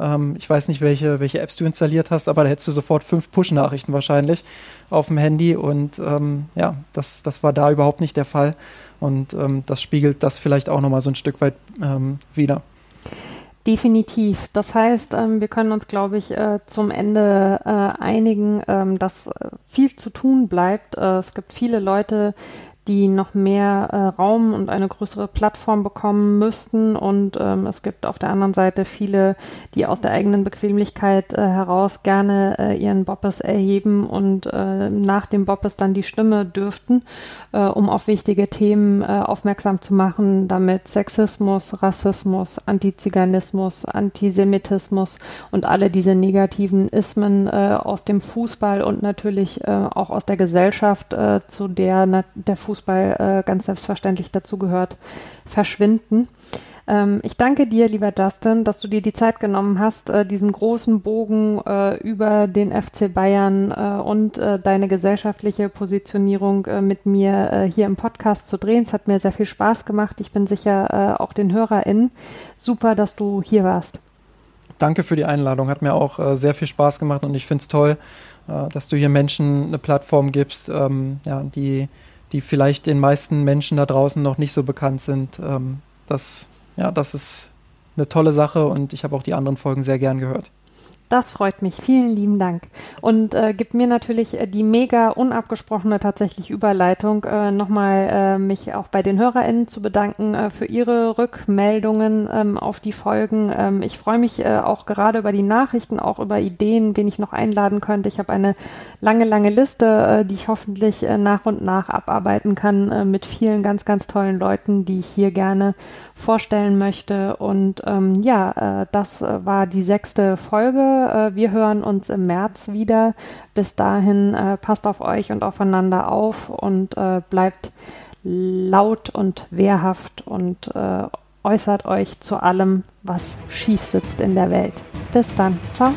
ähm, ich weiß nicht, welche, welche Apps du installiert hast, aber da hättest du sofort fünf Push-Nachrichten wahrscheinlich auf dem Handy. Und ähm, ja, das, das war da überhaupt nicht der Fall. Und ähm, das spiegelt das vielleicht auch nochmal so ein Stück weit ähm, wieder. Definitiv. Das heißt, ähm, wir können uns, glaube ich, äh, zum Ende äh, einigen, ähm, dass äh, viel zu tun bleibt. Es gibt viele Leute, die noch mehr äh, Raum und eine größere Plattform bekommen müssten. Und ähm, es gibt auf der anderen Seite viele, die aus der eigenen Bequemlichkeit äh, heraus gerne äh, ihren Boppes erheben und äh, nach dem Boppes dann die Stimme dürften, äh, um auf wichtige Themen äh, aufmerksam zu machen, damit Sexismus, Rassismus, Antiziganismus, Antisemitismus und alle diese negativen Ismen aus dem Fußball und natürlich auch aus der Gesellschaft, zu der der Fußball Fußball äh, ganz selbstverständlich dazu gehört, verschwinden. Ähm, ich danke dir, lieber Justin, dass du dir die Zeit genommen hast, äh, diesen großen Bogen äh, über den FC Bayern äh, und äh, deine gesellschaftliche Positionierung äh, mit mir hier im Podcast zu drehen. Es hat mir sehr viel Spaß gemacht. Ich bin sicher auch den HörerInnen. Super, dass du hier warst. Danke für die Einladung. Hat mir auch sehr viel Spaß gemacht und ich finde es toll, dass du hier Menschen eine Plattform gibst, ähm, ja, die die vielleicht den meisten Menschen da draußen noch nicht so bekannt sind. Ähm, das, ja, das ist eine tolle Sache und ich habe auch die anderen Folgen sehr gern gehört. Das freut mich. Vielen lieben Dank. Und äh, gibt mir natürlich äh, die mega unabgesprochene tatsächlich Überleitung, äh, nochmal äh, mich auch bei den HörerInnen zu bedanken äh, für ihre Rückmeldungen ähm, auf die Folgen. Ähm, ich freue mich äh, auch gerade über die Nachrichten, auch über Ideen, wen ich noch einladen könnte. Ich habe eine lange, lange Liste, äh, die ich hoffentlich äh, nach und nach abarbeiten kann äh, mit vielen ganz, ganz tollen Leuten, die ich hier gerne vorstellen möchte. Und ähm, ja, äh, das äh, war die sechste Folge äh, wir hören uns im März wieder. Bis dahin äh, passt auf euch und aufeinander auf und äh, bleibt laut und wehrhaft und äußert euch zu allem, was schief sitzt in der Welt. Bis dann. Ciao.